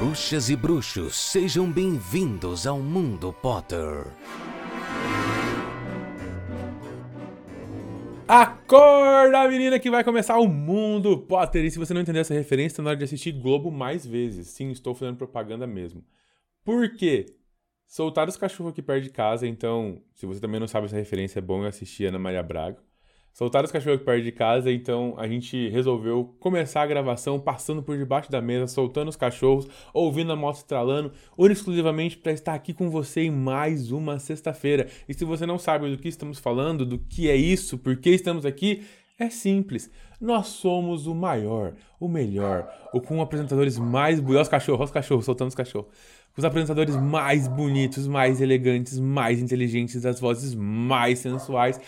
Bruxas e bruxos, sejam bem-vindos ao Mundo Potter. Acorda, menina, que vai começar o Mundo Potter. E se você não entender essa referência, tá na hora de assistir Globo mais vezes. Sim, estou fazendo propaganda mesmo. Por quê? Soltaram os cachorros aqui perto de casa, então, se você também não sabe essa referência, é bom assistir Ana Maria Braga. Soltaram os cachorros perto de casa, então a gente resolveu começar a gravação passando por debaixo da mesa, soltando os cachorros, ouvindo a moto estralando, única exclusivamente para estar aqui com você em mais uma sexta-feira. E se você não sabe do que estamos falando, do que é isso, por que estamos aqui, é simples. Nós somos o maior, o melhor, o com apresentadores mais bonitos. Os cachorros, os cachorros, soltando os cachorros. Os apresentadores mais bonitos, mais elegantes, mais inteligentes, as vozes mais sensuais,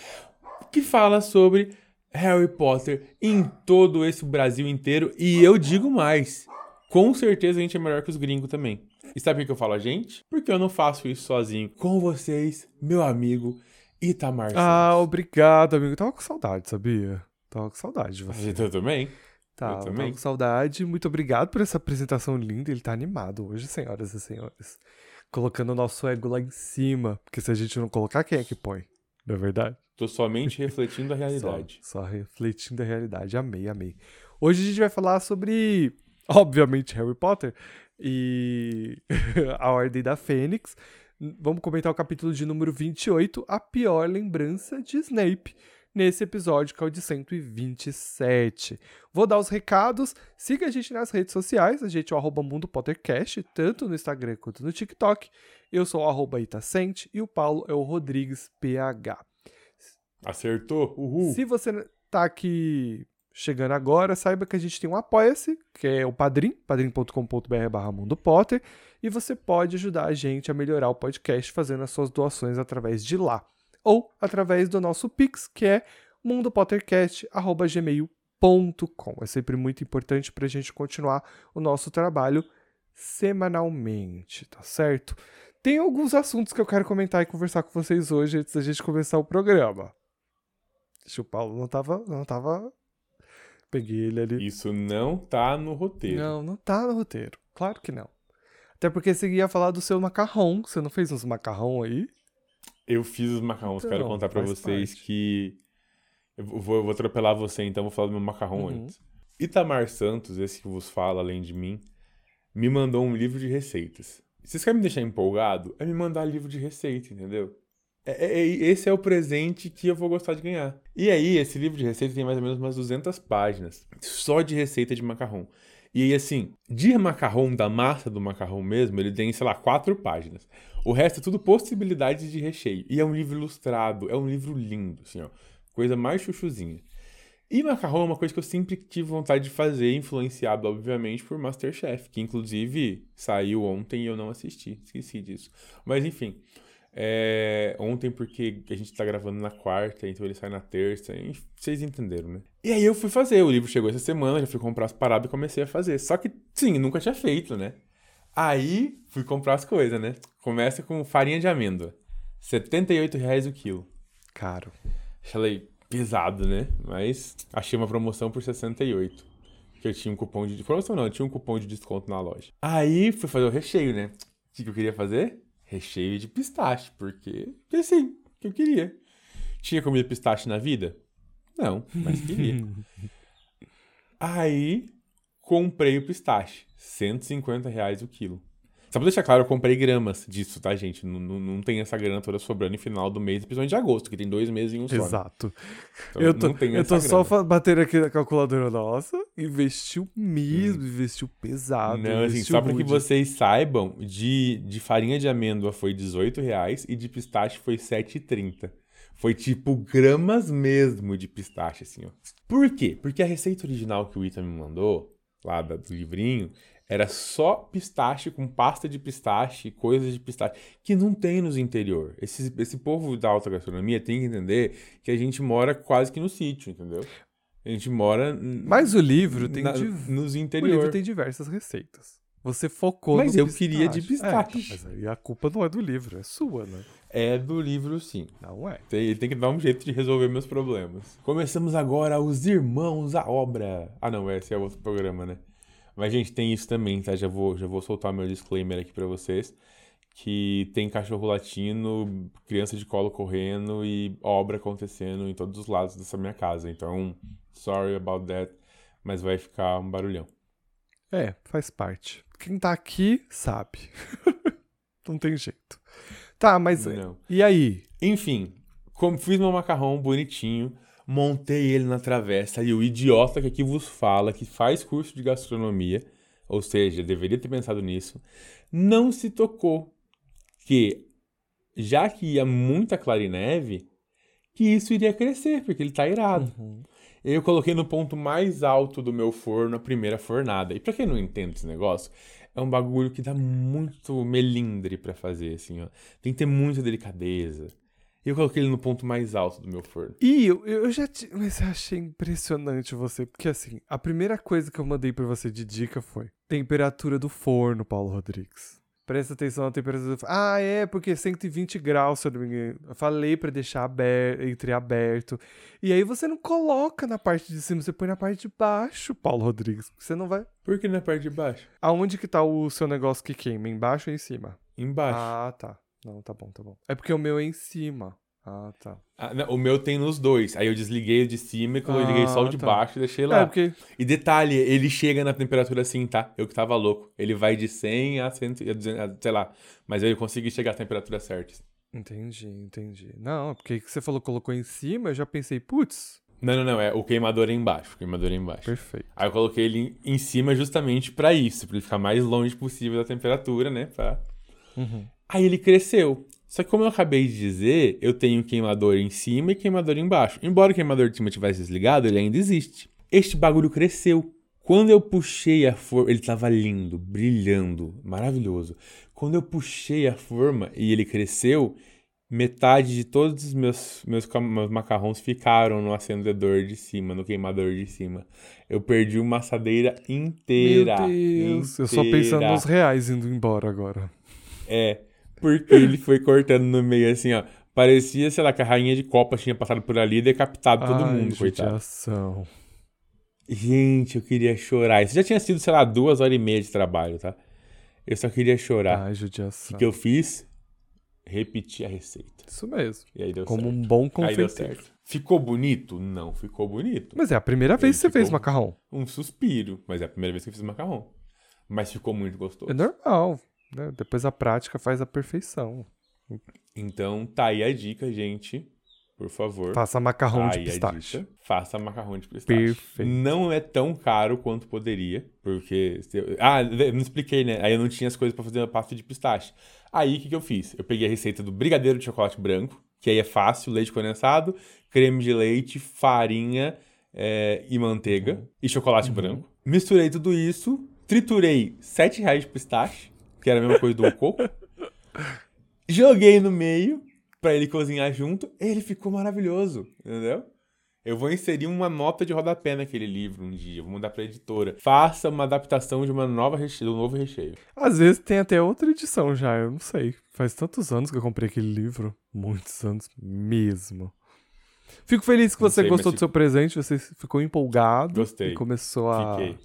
que fala sobre Harry Potter em todo esse Brasil inteiro. E eu digo mais: com certeza a gente é melhor que os gringos também. E sabe por que eu falo a gente? Porque eu não faço isso sozinho. Com vocês, meu amigo Itamar Ah, obrigado, amigo. tava com saudade, sabia? Tava com saudade de você. Eu também. Tá, eu também. tava com saudade. Muito obrigado por essa apresentação linda. Ele tá animado hoje, senhoras e senhores. Colocando o nosso ego lá em cima. Porque se a gente não colocar, quem é que põe? Não é verdade? Tô somente refletindo a realidade. Só, só refletindo a realidade. Amei, amei. Hoje a gente vai falar sobre, obviamente, Harry Potter e a Ordem da Fênix. Vamos comentar o capítulo de número 28, A Pior Lembrança de Snape, nesse episódio que é o de 127. Vou dar os recados. Siga a gente nas redes sociais. A gente é o arroba Mundo Pottercast, tanto no Instagram quanto no TikTok. Eu sou o arroba Itacente e o Paulo é o Rodrigues PH. Acertou? Uhul. Se você tá aqui chegando agora, saiba que a gente tem um Apoia-se, que é o Padrim, padrim.com.br barra Mundo Potter, e você pode ajudar a gente a melhorar o podcast fazendo as suas doações através de lá. Ou através do nosso Pix, que é mundopottercast.gmail.com. É sempre muito importante para a gente continuar o nosso trabalho semanalmente, tá certo? Tem alguns assuntos que eu quero comentar e conversar com vocês hoje antes da gente começar o programa. Deixa o Paulo não tava, não tava. Peguei ele ali. Isso não tá no roteiro. Não, não tá no roteiro. Claro que não. Até porque você ia falar do seu macarrão. Você não fez uns macarrão aí? Eu fiz os macarrões. Então, Quero contar pra faz vocês parte. que. Eu vou, eu vou atropelar você, então vou falar do meu macarrão Uhum. antes. Itamar Santos, esse que vos fala além de mim, me mandou um livro de receitas. Vocês querem me deixar empolgado? É me mandar livro de receita, entendeu? É- é- é- esse é o presente que eu vou gostar de ganhar. E aí, esse livro de receita tem mais ou menos umas 200 páginas, só de receita de macarrão. E aí, assim, de macarrão, da massa do macarrão mesmo, ele tem, sei lá, quatro páginas. O resto é tudo possibilidades de recheio. E é um livro ilustrado, é um livro lindo, assim, ó. Coisa mais chuchuzinha. E macarrão é uma coisa que eu sempre tive vontade de fazer, influenciado, obviamente, por Masterchef, que inclusive saiu ontem e eu não assisti, esqueci disso. Mas enfim, é, ontem porque a gente tá gravando na quarta, então ele sai na terça, e vocês entenderam, né? E aí eu fui fazer, o livro chegou essa semana, já fui comprar as paradas e comecei a fazer. Só que, sim, nunca tinha feito, né? Aí fui comprar as coisas, né? Começa com farinha de amêndoa, 78 reais o quilo. Caro. Falei, pesado, né? Mas achei uma promoção por 68. Que eu tinha um cupom de. Promoção não, eu tinha um cupom de desconto na loja. Aí fui fazer o recheio, né? O que eu queria fazer? Recheio de pistache, porque. Sim, que eu queria. Tinha comido pistache na vida? Não, mas queria. Aí comprei o pistache. 150 reais o quilo. Só pra deixar claro, eu comprei gramas disso, tá, gente? Não, não, não tem essa grana toda sobrando no final do mês, principalmente de agosto, que tem dois meses em um só. né? Exato. Então, eu tô, não tem eu tô só batendo aqui na calculadora nossa. Investiu mesmo, investiu pesado. Hum. Não, assim, investiu só pra que vocês saibam, de, de farinha de amêndoa foi 18 reais e de pistache foi 7,30. Foi tipo gramas mesmo de pistache, assim, ó. Por quê? Porque a receita original que o Ita me mandou, lá do livrinho, era só pistache com pasta de pistache, coisas de pistache, que não tem nos interior. Esse, esse povo da alta gastronomia tem que entender que a gente mora quase que no sítio, entendeu? A gente mora Mas o livro tem na- div- nos O interior. livro tem diversas receitas. Você focou Mas no eu queria de pistache. É, mas aí a culpa não é do livro, é sua, né? É do livro, sim. Não é. Tem- Ele tem que dar um jeito de resolver meus problemas. Começamos agora os Irmãos à Obra. Ah, não, esse é outro programa, né? Mas, gente, tem isso também, tá? Já vou, já vou soltar meu disclaimer aqui pra vocês. Que tem cachorro latino, criança de colo correndo e obra acontecendo em todos os lados dessa minha casa. Então, sorry about that, mas vai ficar um barulhão. É, faz parte. Quem tá aqui sabe. Não tem jeito. Tá, mas. Não. E aí? Enfim, como fiz meu macarrão bonitinho, montei ele na travessa e o idiota que aqui vos fala, que faz curso de gastronomia, ou seja, deveria ter pensado nisso, não se tocou que, já que ia muita clarineve, que isso iria crescer, porque ele tá irado. Eu coloquei no ponto mais alto do meu forno a primeira fornada. E pra quem não entende esse negócio, é um bagulho que dá muito melindre pra fazer, assim, ó. Tem que ter muita delicadeza. E eu coloquei ele no ponto mais alto do meu forno. E eu, eu já. Te... Mas eu achei impressionante você, porque assim, a primeira coisa que eu mandei pra você de dica foi temperatura do forno, Paulo Rodrigues. Presta atenção na temperatura do forno. Ah, é, porque 120 graus, se eu não me engano. Eu falei pra deixar aberto, entreaberto. E aí você não coloca na parte de cima, você põe na parte de baixo, Paulo Rodrigues. Você não vai. Por que na parte de baixo? Aonde que tá o seu negócio que queima? Embaixo ou em cima? Embaixo. Ah, tá. Não, tá bom, tá bom. É porque o meu é em cima. Ah, tá. Ah, não, o meu tem nos dois. Aí eu desliguei o de cima e coloquei Ah, só o de tá. baixo e deixei lá. É, porque. E detalhe, ele chega na temperatura assim, tá? Eu que tava louco. Ele vai de 100 a 100, a 200, a- sei lá. Mas eu consegui chegar à temperatura certa. Entendi, entendi. Não, porque que você falou colocou em cima, eu já pensei, putz, Não, não, não. É o queimador é embaixo. O queimador é embaixo. perfeito. Aí eu coloquei ele em- em cima justamente pra isso. Pra ele ficar mais longe possível da temperatura, né? Pra... Uhum. Aí ele cresceu. Só que como eu acabei de dizer, eu tenho queimador em cima e queimador embaixo. Embora o queimador de cima tivesse desligado, ele ainda existe. Este bagulho cresceu. Quando eu puxei a forma, ele tava lindo, brilhando, maravilhoso. Quando eu puxei a forma e ele cresceu, metade de todos os meus, meus, meus macarrões ficaram no acendedor de cima, no queimador de cima. Eu perdi uma assadeira inteira. Meu Deus, eu só pensando inteira. nos reais indo embora agora. É, porque ele foi cortando no meio assim, ó. Parecia, sei lá, que a rainha de copas tinha passado por ali e decapitado todo Ai, mundo, coitado. judiação. Gente, eu queria chorar. Isso já tinha sido, sei lá, duas horas e meia de trabalho, tá? Eu só queria chorar. Ai, O judiação. que, que eu fiz? Repeti a receita. Isso mesmo. E aí deu Como certo. um bom Aí deu confeiteiro. certo. Ficou bonito? Não ficou bonito. Mas é a primeira vez que você fez macarrão. Um suspiro. Mas é a primeira vez que eu fiz macarrão. Mas ficou muito gostoso. É normal. Né? Depois a prática faz a perfeição. Então, tá aí a dica, gente. Por favor. Faça macarrão Tá de pistache. dica. Faça macarrão de pistache. Perfeito. Não é tão caro quanto poderia, porque... eu- Ah, eu não expliquei, né? Aí eu não tinha as coisas pra fazer uma pasta de pistache. Aí, o que, que eu fiz? Eu peguei a receita do brigadeiro de chocolate branco, que aí é fácil, leite condensado, creme de leite, farinha é, e manteiga, Uhum. e chocolate branco. Misturei tudo isso, triturei 7 reais de pistache, que era a mesma coisa do coco. Joguei no meio pra ele cozinhar junto. Ele ficou maravilhoso, entendeu? Eu vou inserir uma nota de rodapé naquele livro um dia, vou mandar pra editora. Faça uma adaptação de uma nova reche... do novo recheio. Às vezes tem até outra edição já, eu não sei. Faz tantos anos que eu comprei aquele livro. Muitos anos mesmo. Fico feliz que Não você sei, gostou do seu presente, você ficou empolgado Gostei. e começou a, Fiquei.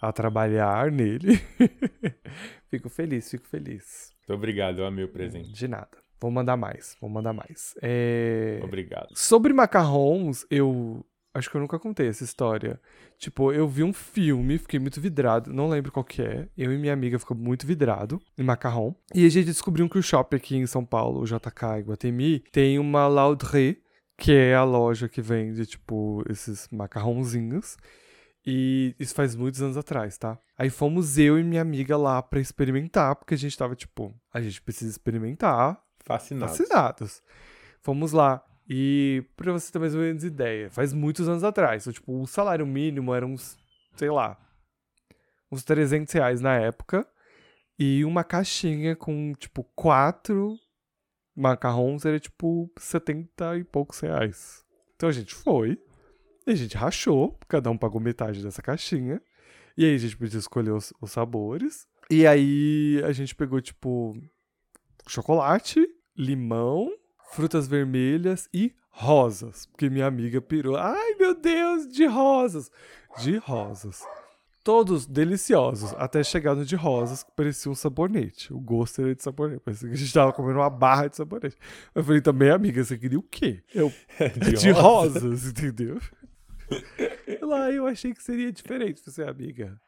a trabalhar nele. fico feliz, fico feliz. Muito obrigado, eu amei o presente. De nada. Vou mandar mais, vou mandar mais. É... Obrigado. Sobre macarrons, eu acho que eu nunca contei essa história. Tipo, eu vi um filme, fiquei muito vidrado, não lembro qual que é. Eu e minha amiga ficamos muito vidrado em macarrão. E a gente descobriu que o shopping aqui em São Paulo, o JK Iguatemi, tem uma Laudré, que é a loja que vende, tipo, esses macarrãozinhos. E isso faz muitos anos atrás, tá? Aí fomos eu e minha amiga lá pra experimentar, porque a gente tava tipo, a gente precisa experimentar, Fascinado. Fascinados. Fomos lá. E pra você ter mais ou menos ideia, faz muitos anos atrás. Então, tipo, o salário mínimo era uns, sei lá, uns 300 reais na época. E uma caixinha com, tipo, quatro macarrons era, tipo, 70 e poucos reais. Então a gente foi. E a gente rachou. Cada um pagou metade dessa caixinha. E aí a gente podia escolher os, os sabores. E aí a gente pegou, tipo, chocolate, limão, frutas vermelhas e rosas. Porque minha amiga pirou. Ai, meu Deus, de rosas. De rosas. todos deliciosos, até chegar no de rosas, que parecia um sabonete. O gosto era de sabonete, parecia que a gente tava comendo uma barra de sabonete. Eu falei também, amiga, você queria o quê? Eu, de, de rosas. rosas, entendeu? Lá eu achei que seria diferente. Você, amiga,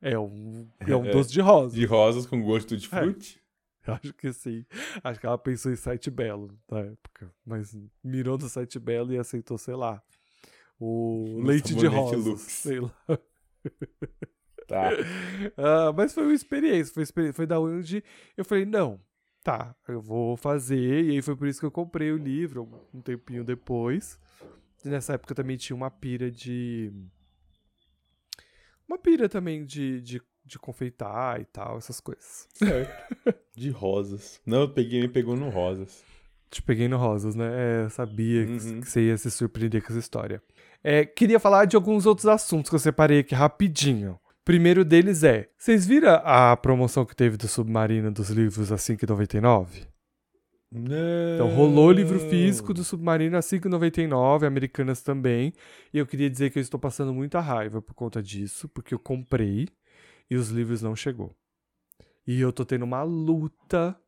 é um, é um é, doce de rosas. De rosas com gosto de frute? É, acho que sim. Acho que ela pensou em site belo na época. Mas mirou no site belo e aceitou, sei lá, o leite de rosas. Lux. Sei lá. Tá. Uh, mas foi uma experiência. Foi, experiência, foi da onde eu falei, não, tá, eu vou fazer. E aí foi por isso que eu comprei o livro um tempinho depois. Nessa época também tinha uma pira de. Uma pira também de, de, de confeitar e tal, essas coisas. Certo. de rosas. Não, eu peguei, me pegou no rosas. Te peguei no rosas, né? É, eu sabia uhum. que você ia se surpreender com essa história. É, queria falar de alguns outros assuntos que eu separei aqui rapidinho. Primeiro deles é: vocês viram a promoção que teve do Submarino dos livros a 5,99? Não. Então rolou livro físico do Submarino a 5,99, americanas também. E eu queria dizer que eu estou passando muita raiva por conta disso, porque eu comprei e os livros não chegou. E eu tô tendo uma luta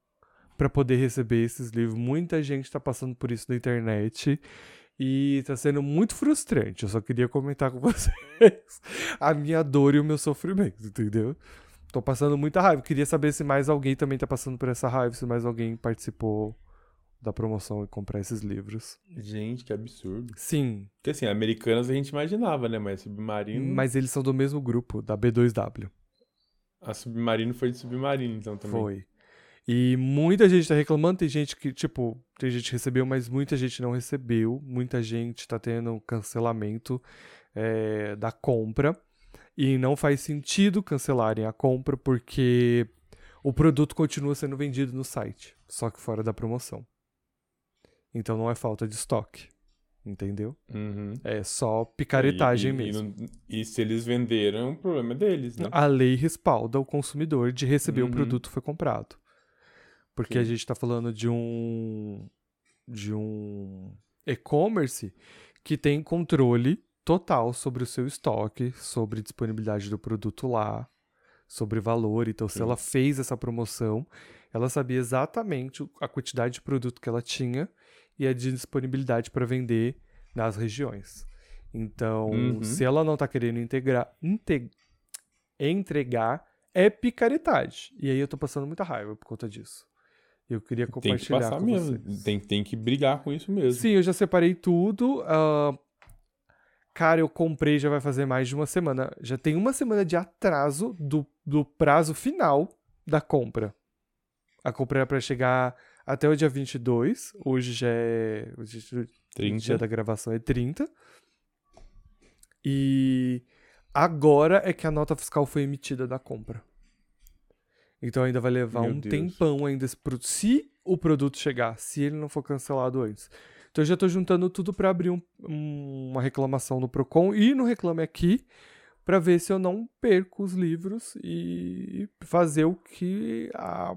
para poder receber esses livros. Muita gente está passando por isso na internet. E tá sendo muito frustrante. Eu só queria comentar com vocês a minha dor e o meu sofrimento, entendeu? Tô passando muita raiva. Queria saber se mais alguém também tá passando por essa raiva, se mais alguém participou da promoção e comprar esses livros. Gente, que absurdo. Sim. Porque assim, americanas a gente imaginava, né? Mas Submarino. Mas eles são do mesmo grupo, da B2W. A Submarino foi de Submarino, então também. Foi. E muita gente tá reclamando, tem gente que, tipo, tem gente que recebeu, mas muita gente não recebeu. Muita gente tá tendo cancelamento é, da compra. E não faz sentido cancelarem a compra porque o produto continua sendo vendido no site, só que fora da promoção. Então não é falta de estoque. Entendeu? Uhum. É só picaretagem e, e, mesmo. E, e, se eles venderam, o problema é deles, né? A lei respalda o consumidor de receber uhum. o produto que foi comprado. Porque Sim. a gente está falando de um de um e-commerce que tem controle total sobre o seu estoque, sobre disponibilidade do produto lá, sobre valor. Então, Sim. se ela fez essa promoção, ela sabia exatamente a quantidade de produto que ela tinha e a disponibilidade para vender nas regiões. Então, uhum. se ela não está querendo integrar, integ entregar, é picaretagem. E aí eu estou passando muita raiva por conta disso. Eu queria compartilhar tem que passar com mesmo. vocês. Tem, tem que brigar com isso mesmo. Sim, eu já separei tudo. Uh, cara, eu comprei já vai fazer mais de uma semana. Já tem uma semana de atraso do, do prazo final da compra. A compra era pra chegar até o dia 22. Hoje já é. O dia da gravação é 30. E agora é que a nota fiscal foi emitida da compra. Então ainda vai levar Meu um Deus. tempão ainda produto. Se o produto chegar, se ele não for cancelado antes. Então eu já estou juntando tudo para abrir um, um, uma reclamação no Procon e no Reclame Aqui para ver se eu não perco os livros e fazer o que a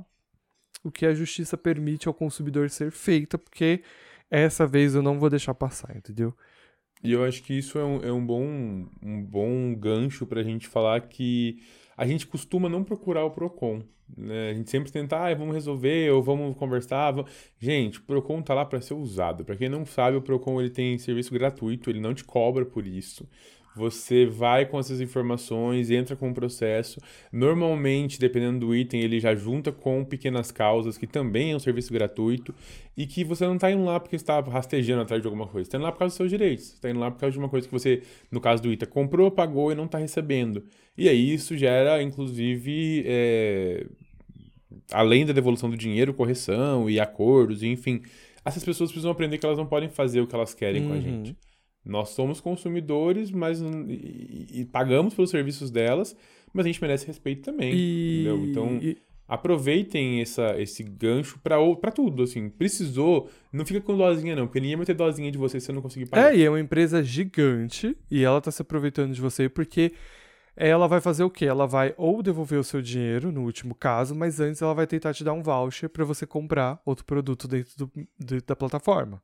o que a justiça permite ao consumidor ser feita, porque essa vez eu não vou deixar passar, entendeu? E eu acho que isso é um, é um bom, um bom gancho para a gente falar que a gente costuma não procurar o PROCON. Né? A gente sempre tenta, ah, vamos resolver ou vamos conversar. Vamos... Gente, o PROCON tá lá para ser usado. Para quem não sabe, o PROCON ele tem serviço gratuito, ele não te cobra por isso. Você vai com essas informações, entra com o processo. Normalmente, dependendo do item, ele já junta com pequenas causas, que também é um serviço gratuito, e que você não está indo lá porque está rastejando atrás de alguma coisa. Você está indo lá por causa dos seus direitos. Você está indo lá por causa de uma coisa que você, no caso do ITA, comprou, pagou e não está recebendo. E aí isso gera, inclusive, é... além da devolução do dinheiro, correção e acordos, enfim. Essas pessoas precisam aprender que elas não podem fazer o que elas querem uhum. com a uhum. gente. Nós somos consumidores, mas e, e, pagamos pelos serviços delas, mas a gente merece respeito também. E... Entendeu? Então, e... aproveitem essa, esse gancho para tudo. Assim, precisou, não fica com dozinha, não, porque ninguém vai ter dozinha de você se você não conseguir pagar. É, e é uma empresa gigante e ela tá se aproveitando de você porque ela vai fazer o quê? Ela vai ou devolver o seu dinheiro, no último caso, mas antes ela vai tentar te dar um voucher para você comprar outro produto dentro, do, dentro da plataforma.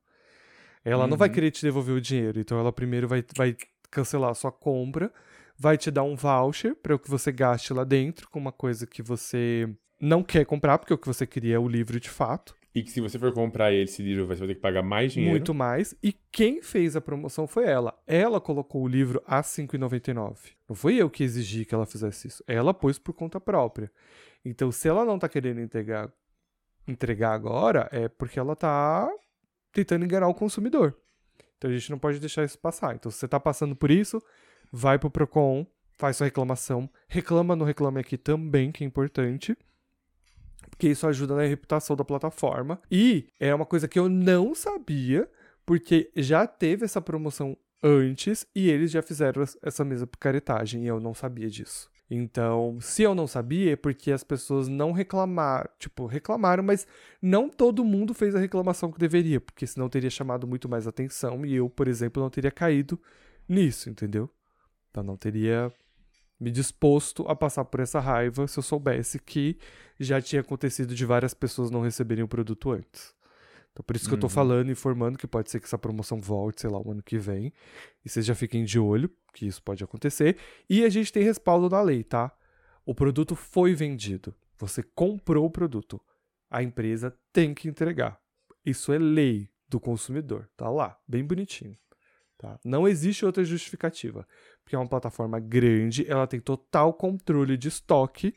Ela uhum. não vai uhum. querer te devolver o dinheiro, então ela primeiro vai, vai cancelar a sua compra, vai te dar um voucher para o que você gaste lá dentro com uma coisa que você não quer comprar, porque o que você queria é o livro de fato. E que se você for comprar esse livro, você vai ter que pagar mais dinheiro. Muito mais. E quem fez a promoção foi ela. Ela colocou o livro a R$ 5,99. Não foi eu que exigi que ela fizesse isso. Ela pôs por conta própria. Então, se ela não tá querendo entregar, entregar agora, é porque ela tá tentando enganar o consumidor. Então a gente não pode deixar isso passar. Então, se você tá passando por isso, vai pro Procon, faz sua reclamação. Reclama no Reclame Aqui também, que é importante porque isso ajuda na reputação da plataforma. E é uma coisa que eu não sabia, porque já teve essa promoção antes e eles já fizeram essa mesma picaretagem e eu não sabia disso. Então, se eu não sabia, é porque as pessoas não reclamaram, tipo, reclamaram, mas não todo mundo fez a reclamação que deveria, porque senão teria chamado muito mais atenção e eu, por exemplo, não teria caído nisso, entendeu? Então não teria me disposto a passar por essa raiva se eu soubesse que já tinha acontecido de várias pessoas não receberem o produto antes. Então, por isso que uhum. eu tô uhum. falando, informando que pode ser que essa promoção volte, sei lá, o ano que vem. E vocês já fiquem de olho, que isso pode acontecer. E a gente tem respaldo na lei, tá? O produto foi vendido. Você comprou o produto. A empresa tem que entregar. Isso é lei do consumidor. Tá lá, bem bonitinho. Tá? Não existe outra justificativa, porque é uma plataforma grande, ela tem total controle de estoque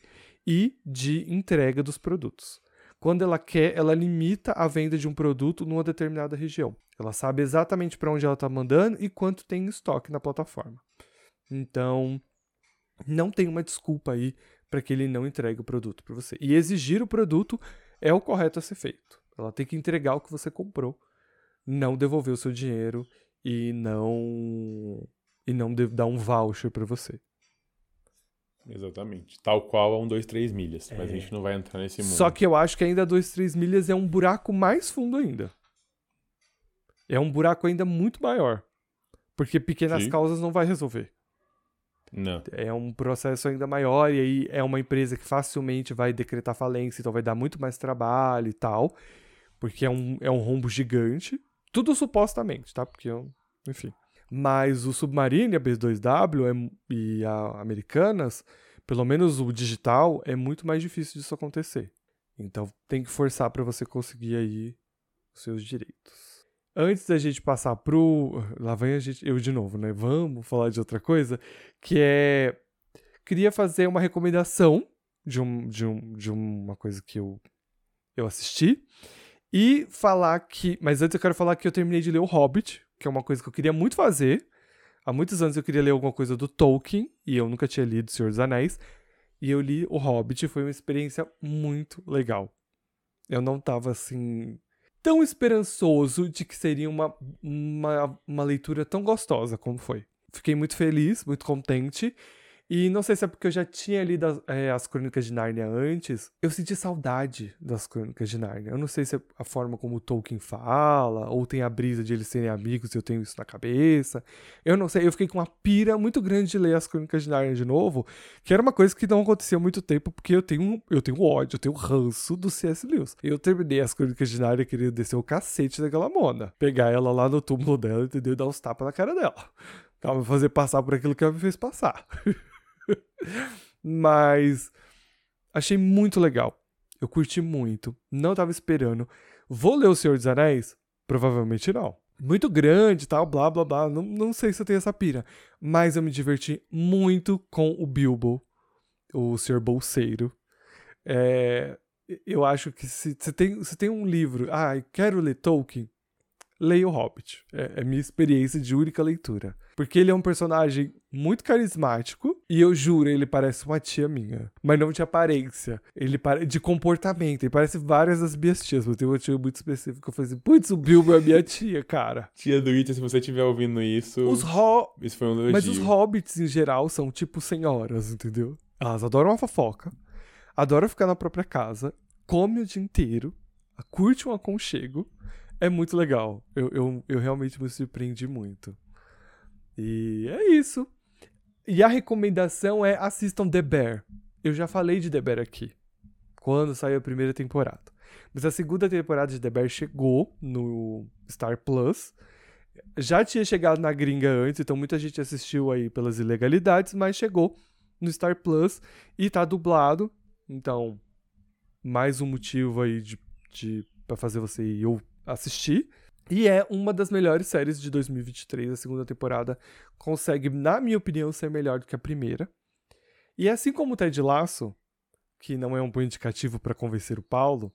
e de entrega dos produtos. Quando ela quer, ela limita a venda de um produto numa determinada região. Ela sabe exatamente para onde ela está mandando e quanto tem em estoque na plataforma. Então, não tem uma desculpa aí para que ele não entregue o produto para você. E exigir o produto é o correto a ser feito. Ela tem que entregar o que você comprou, não devolver o seu dinheiro e não e não dar um voucher para você. Exatamente. Tal qual a um 2, 3 milhas. É. Mas a gente não vai entrar nesse mundo. Só que eu acho que ainda 2, 3 milhas é um buraco mais fundo ainda. É um buraco ainda muito maior. Porque pequenas Sim. causas não vai resolver. Não. É um processo ainda maior, e aí é uma empresa que facilmente vai decretar falência, então vai dar muito mais trabalho e tal. Porque é um, é um rombo gigante. Tudo supostamente, tá? Porque, eu, enfim. Mas o Submarine, a B2W é, e a Americanas, pelo menos o digital, é muito mais difícil disso acontecer. Então tem que forçar para você conseguir aí os seus direitos. Antes da gente passar pro. Lá vem a gente, eu de novo, né? Vamos falar de outra coisa. Que é. Queria fazer uma recomendação de, um, de, um, de uma coisa que eu, eu assisti. E falar que. Mas antes eu quero falar que eu terminei de ler O Hobbit, que é uma coisa que eu queria muito fazer. Há muitos anos eu queria ler alguma coisa do Tolkien, e eu nunca tinha lido Senhor dos Anéis. E eu li O Hobbit, foi uma experiência muito legal. Eu não tava assim. tão esperançoso de que seria uma, uma, uma leitura tão gostosa como foi. Fiquei muito feliz, muito contente. E não sei se é porque eu já tinha lido as, é, as Crônicas de Nárnia antes, eu senti saudade das Crônicas de Nárnia. Eu não sei se é a forma como Tolkien fala, ou tem a brisa de eles serem amigos e eu tenho isso na cabeça. Eu não sei, eu fiquei com uma pira muito grande de ler as Crônicas de Nárnia de novo, que era uma coisa que não acontecia há muito tempo, porque eu tenho, eu tenho ódio, eu tenho ranço do C.S. Lewis. Eu terminei as Crônicas de Nárnia querendo descer o cacete daquela mona. Pegar ela lá no túmulo dela, entendeu? E dar uns tapas na cara dela. Ela fazer passar por aquilo que ela me fez passar. Mas achei muito legal. Eu curti muito. Não tava esperando. Vou ler O Senhor dos Anéis? Provavelmente não. Muito grande tal, blá blá blá. Não, não sei se eu tenho essa pira. Mas eu me diverti muito com o Bilbo, o Senhor Bolseiro. É, eu acho que se, se, tem, se tem um livro. Ah, quero ler Tolkien leia o Hobbit. É, é minha experiência de única leitura. Porque ele é um personagem muito carismático e eu juro, ele parece uma tia minha. Mas não de aparência. Ele pare... de comportamento. Ele parece várias das minhas tias. Mas tem uma tia muito específica. Eu falei assim: putz, o Bilbo é minha tia, cara. Tia do Ita, se você estiver ouvindo isso. Os ho... Isso foi um elogio. Mas os hobbits em geral são tipo senhoras, entendeu? Elas adoram uma fofoca, adoram ficar na própria casa, come o dia inteiro, curte um aconchego é muito legal. Eu, eu, eu realmente me surpreendi muito. E é isso. E a recomendação é assistam The Bear. Eu já falei de The Bear aqui, quando saiu a primeira temporada. Mas a segunda temporada de The Bear chegou no Star Plus. Já tinha chegado na gringa antes, então muita gente assistiu aí pelas ilegalidades, mas chegou no Star Plus e tá dublado. Então, mais um motivo aí de, de para fazer você ir assistir. E é uma das melhores séries de 2023. A segunda temporada consegue, na minha opinião, ser melhor do que a primeira. E assim como o Ted Lasso, que não é um bom indicativo para convencer o Paulo,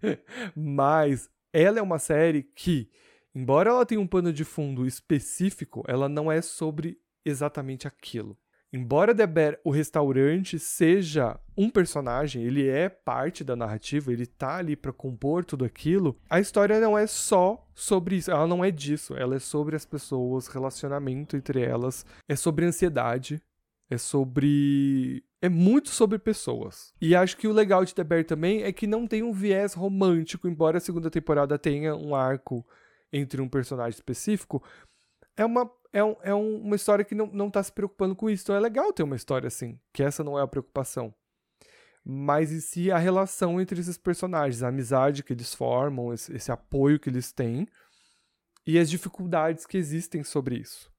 mas ela é uma série que, embora ela tenha um pano de fundo específico, ela não é sobre exatamente aquilo. Embora The Bear, o restaurante, seja um personagem, ele é parte da narrativa, ele tá ali para compor tudo aquilo, a história não é só sobre isso, ela não é disso, ela é sobre as pessoas, relacionamento entre elas, é sobre ansiedade, é sobre. É muito sobre pessoas. E acho que o legal de The Bear também é que não tem um viés romântico, embora a segunda temporada tenha um arco entre um personagem específico. É uma, é, um, é uma história que não, não tá se preocupando com isso. Então é legal ter uma história assim, que essa não é a preocupação. Mas em si a relação entre esses personagens, a amizade que eles formam, esse, esse apoio que eles têm e as dificuldades que existem sobre isso.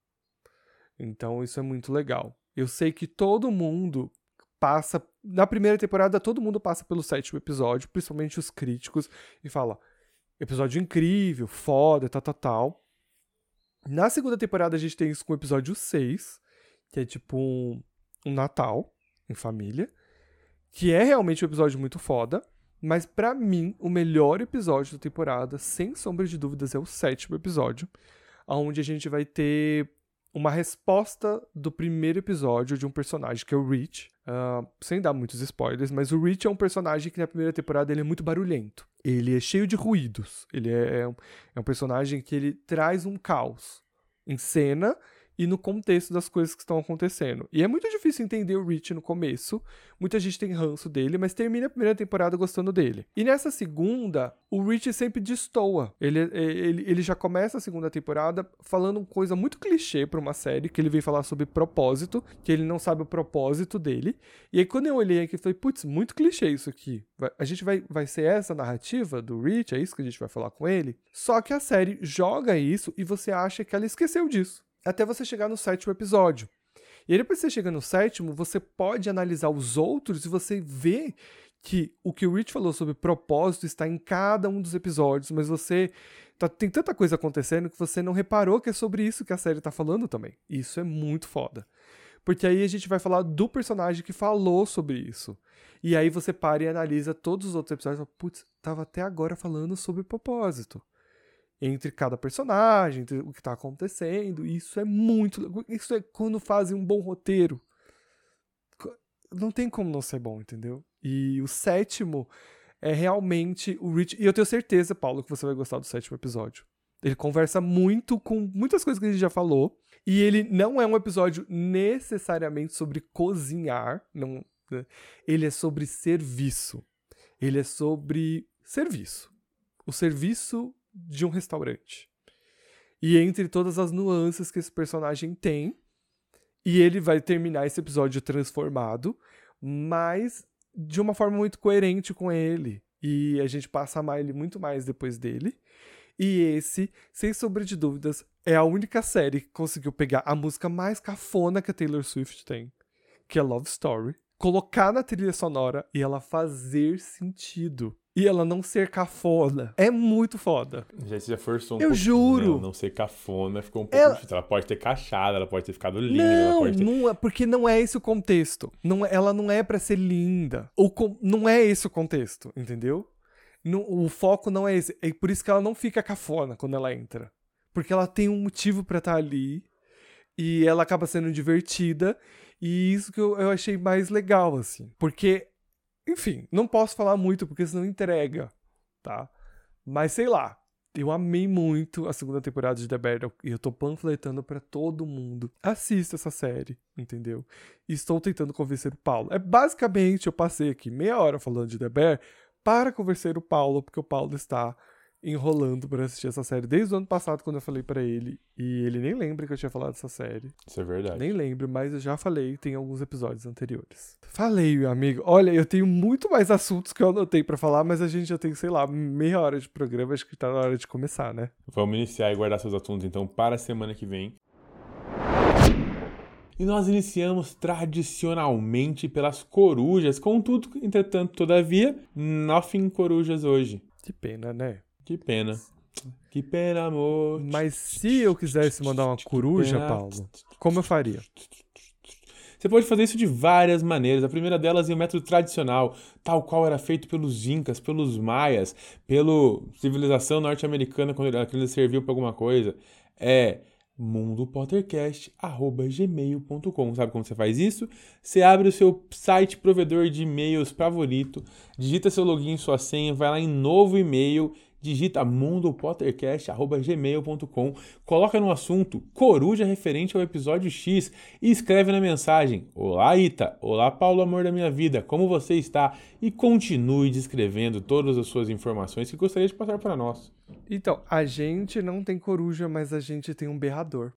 Então isso é muito legal. Eu sei que todo mundo passa. Na primeira temporada, todo mundo passa pelo sétimo episódio, principalmente os críticos, e fala: episódio incrível, foda, tal, tal, tal. Na segunda temporada, a gente tem isso com o episódio 6, que é tipo um, um Natal em família, que é realmente um episódio muito foda. Mas para mim, o melhor episódio da temporada, sem sombra de dúvidas, é o sétimo episódio, onde a gente vai ter uma resposta do primeiro episódio de um personagem que é o Rich. Uh, sem dar muitos spoilers, mas o Rich é um personagem que na primeira temporada ele é muito barulhento. Ele é cheio de ruídos. Ele é, é, um, é um personagem que ele traz um caos em cena e no contexto das coisas que estão acontecendo. E é muito difícil entender o Rich no começo. Muita gente tem ranço dele, mas termina a primeira temporada gostando dele. E nessa segunda, o Rich sempre destoa. Ele, ele, ele já começa a segunda temporada falando coisa muito clichê para uma série, que ele vem falar sobre propósito, que ele não sabe o propósito dele. E aí quando eu olhei aqui, eu falei, putz, muito clichê isso aqui. A gente vai, vai ser essa narrativa do Rich, é isso que a gente vai falar com ele? Só que a série joga isso e você acha que ela esqueceu disso até você chegar no sétimo episódio. E aí, depois que você chega no sétimo, você pode analisar os outros e você vê que o que o Rich falou sobre propósito está em cada um dos episódios, mas você tá, tem tanta coisa acontecendo que você não reparou que é sobre isso que a série tá falando também. Isso é muito foda. Porque aí a gente vai falar do personagem que falou sobre isso. E aí você para e analisa todos os outros episódios e fala, putz, tava até agora falando sobre propósito entre cada personagem, entre o que está acontecendo. Isso é muito. Isso é quando fazem um bom roteiro. Não tem como não ser bom, entendeu? E o sétimo é realmente o Rich. E eu tenho certeza, Paulo, que você vai gostar do sétimo episódio. Ele conversa muito com muitas coisas que a gente já falou. E ele não é um episódio necessariamente sobre cozinhar. Não, né? Ele é sobre serviço. Ele é sobre serviço. O serviço de um restaurante. E entre todas as nuances que esse personagem tem, e ele vai terminar esse episódio transformado, mas de uma forma muito coerente com ele. E a gente passa a amar ele muito mais depois dele. E esse, sem sombra de dúvidas, é a única série que conseguiu pegar a música mais cafona que a Taylor Swift tem, que é Love Story, colocar na trilha sonora e ela fazer sentido e ela não ser cafona. É muito foda. Já, já forçou um Eu juro. Não, não ser cafona ficou um pouco ela... difícil. Ela pode ter cachada, ela pode ter ficado linda. Não, ter... não é, porque não é esse o contexto. Não, é, ela não é para ser linda. O, não é esse o contexto, entendeu? o foco não é esse. É por isso que ela não fica cafona quando ela entra. Porque ela tem um motivo para estar tá ali. E ela acaba sendo divertida. E isso que eu, eu achei mais legal, assim. Porque enfim, não posso falar muito porque senão entrega, tá? Mas sei lá, eu amei muito a segunda temporada de The Bear e eu tô panfletando para todo mundo. Assista essa série, entendeu? E estou tentando convencer o Paulo. É basicamente eu passei aqui meia hora falando de The Bear para convencer o Paulo, porque o Paulo está enrolando pra assistir essa série desde o ano passado, quando eu falei pra ele. E ele nem lembra que eu tinha falado dessa série. Isso é verdade. Nem lembro, mas eu já falei, tem alguns episódios anteriores. Falei, meu amigo. Olha, eu tenho muito mais assuntos que eu anotei pra falar, mas a gente já tem, sei lá, meia hora de programa. Acho que tá na hora de começar, né? Vamos iniciar e guardar seus assuntos então para a semana que vem. E nós iniciamos tradicionalmente pelas corujas, contudo, entretanto, todavia, nothing corujas hoje. Que pena, né? Que pena. Que pena, amor. Mas se eu quisesse mandar uma coruja. Paulo, como eu faria? Você pode fazer isso de várias maneiras. A primeira delas é o método tradicional, tal qual era feito pelos incas, pelos maias, pela civilização norte-americana quando aquilo serviu para alguma coisa. É mundopottercast@gmail.com. Sabe como você faz isso? Você abre o seu site provedor de e-mails favorito, digita seu login, sua senha, vai lá em novo e-mail, digita mundopottercast@gmail.com, coloca no assunto coruja referente ao episódio X e escreve na mensagem: Olá Ita, olá Paulo amor da minha vida, como você está? E continue descrevendo todas as suas informações que gostaria de passar para nós. Então, a gente não tem coruja, mas a gente tem um berrador.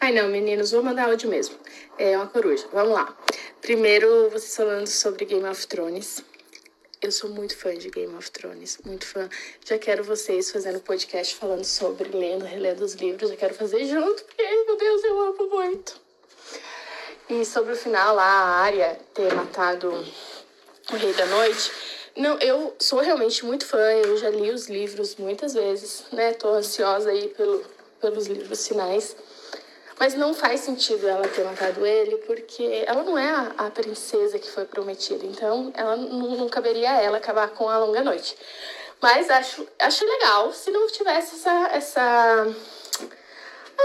Ai não, meninos, vou mandar áudio mesmo. É uma coruja. Vamos lá. Primeiro, vocês falando sobre Game of Thrones. Eu sou muito fã de Game of Thrones, muito fã. Já quero vocês fazendo podcast falando sobre lendo, relendo os livros. Já quero fazer junto, porque, meu Deus, eu amo muito. E sobre o final lá, a Arya ter matado o Rei da Noite. Não, eu sou realmente muito fã, eu já li os livros muitas vezes, né? Tô ansiosa aí pelo, pelos livros finais. Mas não faz sentido ela ter matado ele, porque ela não é a, a princesa que foi prometida. Então, ela não, caberia a ela acabar com a longa noite. Mas acho, acho legal se não tivesse essa, essa,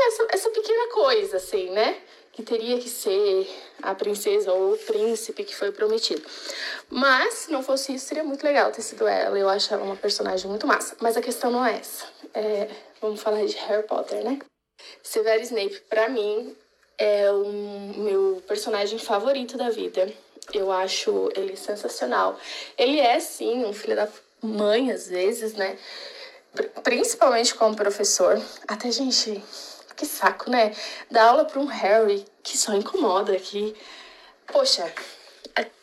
essa, essa pequena coisa, assim, né? Que teria que ser a princesa ou o príncipe que foi prometido. Mas, se não fosse isso, seria muito legal ter sido ela. Eu acho ela uma personagem muito massa. Mas a questão não é essa. É, vamos falar de Harry Potter, né? Severus Snape, pra mim, é o meu personagem favorito da vida. Eu acho ele sensacional. Ele é, sim, um filho da mãe, às vezes, né? Pr- Principalmente como professor. Até, gente, que saco, né? Dar aula pra um Harry que só incomoda, que... Poxa,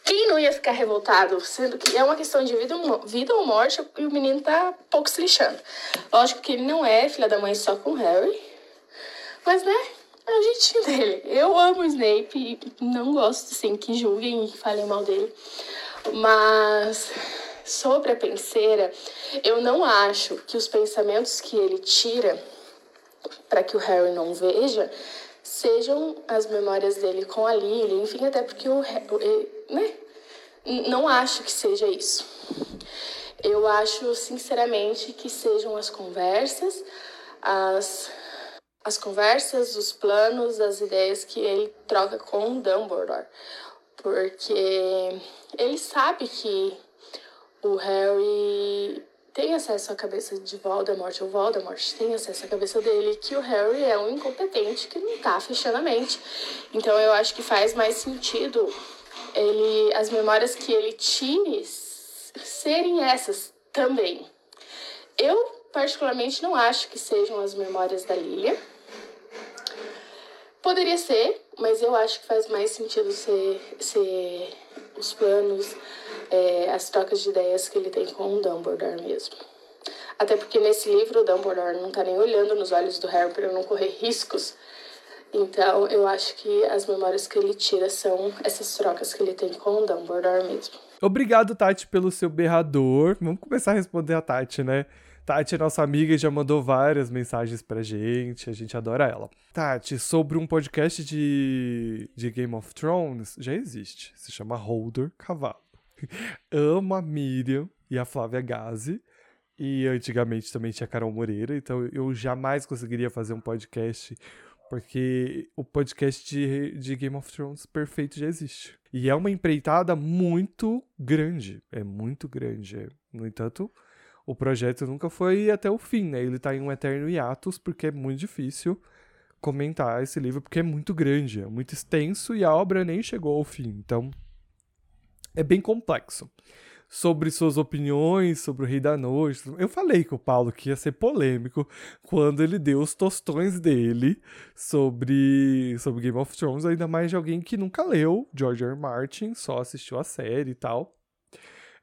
quem não ia ficar revoltado? Sendo que é uma questão de vida, vida ou morte e o menino tá pouco se lixando. Lógico que ele não é filha da mãe só com o Harry, mas, né, é o jeitinho dele. Eu amo o Snape e não gosto, assim, que julguem e falem mal dele. Mas sobre a penseira, eu não acho que os pensamentos que ele tira para que o Harry não veja sejam as memórias dele com a Lily, enfim, até porque o, Ha- o- ele, né? Não acho que seja isso. Eu acho, sinceramente, que sejam as conversas, as as conversas, os planos, as ideias que ele troca com o Dumbledore. Porque ele sabe que o Harry tem acesso à cabeça de Voldemort, o Voldemort tem acesso à cabeça dele, que o Harry é um incompetente que não tá fechando a mente. Então eu acho que faz mais sentido ele as memórias que ele s- serem essas também. Eu particularmente não acho que sejam as memórias da Lilia. Poderia ser, mas eu acho que faz mais sentido ser, ser os planos, é, as trocas de ideias que ele tem com o Dumbledore mesmo. Até porque nesse livro o Dumbledore não tá nem olhando nos olhos do Harry para não correr riscos. Então eu acho que as memórias que ele tira são essas trocas que ele tem com o Dumbledore mesmo. Obrigado, Tati, pelo seu berrador. Vamos começar a responder a Tati, né? Tati é nossa amiga e já mandou várias mensagens pra gente. A gente adora ela. Tati, sobre um podcast de, de Game of Thrones, já existe. Se chama Holder Cavalo. Amo a Miriam e a Flávia Gazi. E antigamente também tinha a Carol Moreira. Então eu jamais conseguiria fazer um podcast porque o podcast de, de Game of Thrones perfeito já existe. E é uma empreitada muito grande. É muito grande. No entanto, o projeto nunca foi até o fim, né? Ele tá em um eterno hiatus, porque é muito difícil comentar esse livro, porque é muito grande, é muito extenso e a obra nem chegou ao fim. Então, é bem complexo. sobre suas opiniões sobre o Rei da Noite. Eu falei com o Paulo que ia ser polêmico quando ele deu os tostões dele sobre, sobre Game of Thrones, ainda mais de alguém que nunca leu George R. R. Martin, só assistiu a série e tal.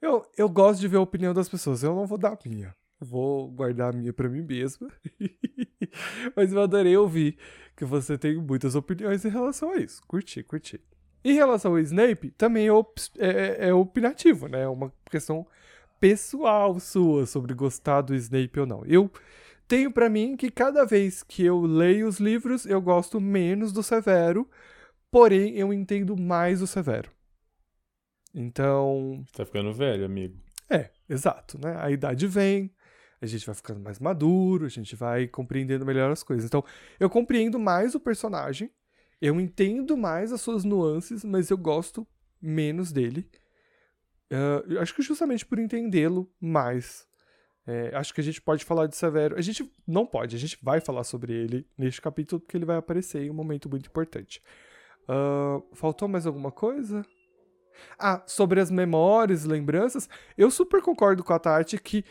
Eu, eu gosto de ver a opinião das pessoas, eu não vou dar a minha. Vou guardar a minha pra mim mesma. Mas eu adorei ouvir que você tem muitas opiniões em relação a isso. Curti, curti. Em relação ao Snape, também é, op é, é opinativo, né? É uma questão pessoal sua sobre gostar do Snape ou não. Eu tenho para mim que cada vez que eu leio os livros, eu gosto menos do Severo, porém eu entendo mais o Severo. Então. Você tá ficando velho, amigo. É, exato, né? A idade vem, a gente vai ficando mais maduro, a gente vai compreendendo melhor as coisas. Então, eu compreendo mais o personagem, eu entendo mais as suas nuances, mas eu gosto menos dele. Uh, acho que justamente por entendê-lo mais. É, acho que a gente pode falar de Severo. A gente não pode, a gente vai falar sobre ele neste capítulo, porque ele vai aparecer em um momento muito importante. Uh, faltou mais alguma coisa? Ah, sobre as memórias, lembranças, eu super concordo com a Tati que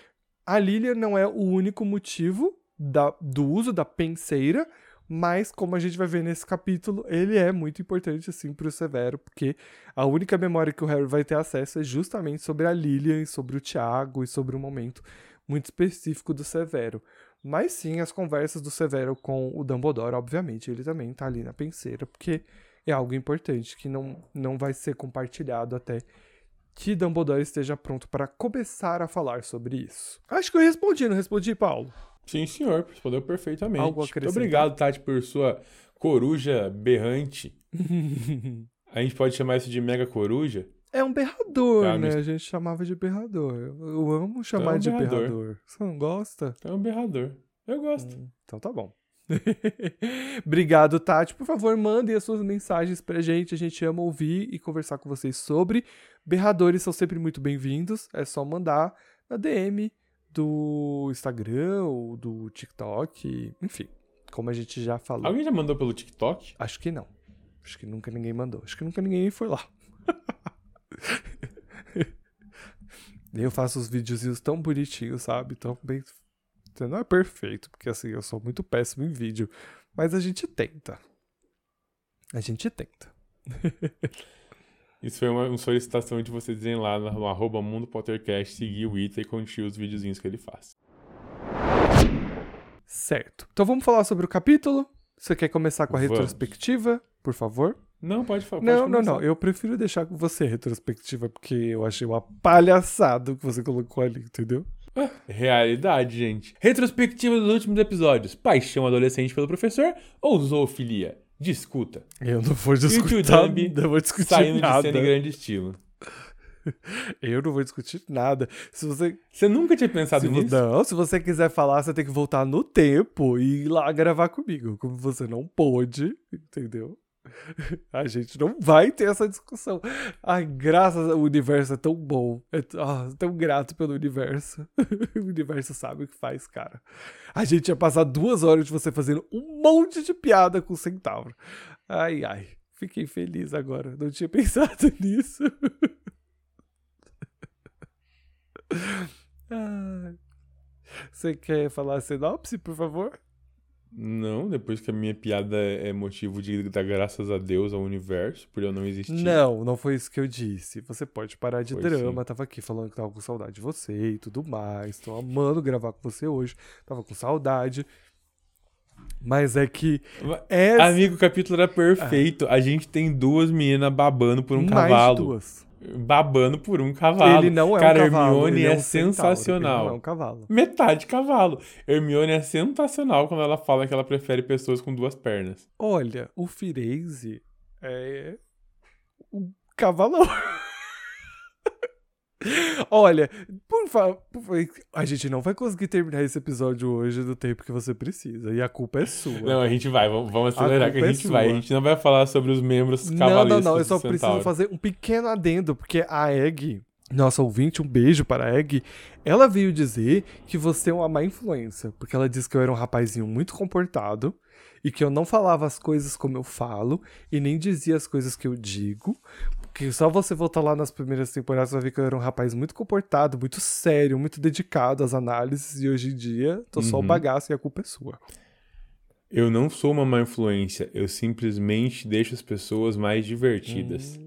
a Lilia não é o único motivo da, do uso da penseira, mas como a gente vai ver nesse capítulo, ele é muito importante assim para o Severo, porque a única memória que o Harry vai ter acesso é justamente sobre a Lilian, sobre o Tiago e sobre um momento muito específico do Severo. Mas sim, as conversas do Severo com o Dumbledore, obviamente, ele também tá ali na penseira, porque é algo importante que não, não vai ser compartilhado até que Dumbledore esteja pronto para começar a falar sobre isso. Acho que eu respondi, não respondi, Paulo? Sim, senhor, respondeu perfeitamente. Algo Muito obrigado, Tati, por sua coruja berrante. a gente pode chamar isso de mega coruja? É um berrador, É né? mis- A gente chamava de berrador. Eu, amo chamar um de berrador. berrador. Você não gosta? É um berrador. Eu gosto. Então tá bom. Obrigado, Tati. Por favor, mandem as suas mensagens pra gente. A gente ama ouvir e conversar com vocês sobre. Berradores são sempre muito bem-vindos. É só mandar na DM do Instagram ou do TikTok. Enfim, como a gente já falou. Alguém já mandou pelo TikTok? Acho que não. Acho que nunca ninguém mandou. Acho que nunca ninguém foi lá. eu faço os videozinhos tão bonitinhos, sabe? Tão bem. Não é perfeito, porque assim, eu sou muito péssimo em vídeo. Mas a gente tenta. A gente tenta. Isso foi uma, uma solicitação de vocês dizerem lá no, arroba Mundo Pottercast, seguir o Ita e curtir os videozinhos que ele faz. Certo. Então vamos falar sobre o capítulo. Você quer começar com a Vamos. retrospectiva, por favor? Não, pode falar. Não, não, não. Eu prefiro deixar com você a retrospectiva, porque eu achei uma palhaçada o que você colocou ali, entendeu? Realidade, gente. Retrospectiva dos últimos episódios. Paixão adolescente pelo professor ou zoofilia? Discuta. Eu não vou E o discutir, não vou discutir Saindo nada. de cena em grande estilo. Eu não vou discutir nada. Se você, Você nunca tinha pensado se nisso? não, se você quiser falar, você tem que voltar no tempo e ir lá gravar comigo. Como você não pôde, entendeu? A gente não vai ter essa discussão. Ai, graças ao universo é tão bom. É ah, tão grato pelo universo. o universo sabe o que faz, cara. A gente ia passar duas horas de você fazendo um monte de piada com o centauro. Ai, ai. Fiquei feliz agora. Não tinha pensado nisso. Você quer falar a sinopse, por favor? Não, depois que a minha piada é motivo de dar graças a Deus ao universo, por eu não existir. Não, não foi isso que eu disse. Você pode parar de Foi drama. sim. Tava aqui falando que tava com saudade de você e tudo mais. Tô amando gravar com você hoje. Tava com saudade. Mas é que essa... Amigo, o capítulo era perfeito. A gente tem duas meninas babando por um mais cavalo. duas. Babando por um cavalo. Ele não é Cara, um cavalo. Hermione ele é, um sensacional. Não é um cavalo. Metade cavalo. Hermione é sensacional quando ela fala que ela prefere pessoas com duas pernas. Olha, o Firenze é um cavalão. Olha, por favor, a gente não vai conseguir terminar esse episódio hoje do tempo que você precisa. E a culpa é sua. Não, a gente vai, vamos, vamos A acelerar que a é gente vai. A gente não vai falar sobre os membros Não, cavalescos não, não. Eu só preciso Centauro. fazer um pequeno adendo, porque a Egg, nossa ouvinte, um beijo para a Egg, ela veio dizer que você é uma má influência, porque ela disse que eu era um rapazinho muito comportado e que eu não falava as coisas como eu falo e nem dizia as coisas que eu digo. Porque só você voltar lá nas primeiras temporadas vai ver que eu era um rapaz muito comportado, muito sério, muito dedicado às análises e hoje em dia tô só o Uhum. bagaço e a culpa é sua. Eu não sou uma má influência, eu simplesmente deixo as pessoas mais divertidas,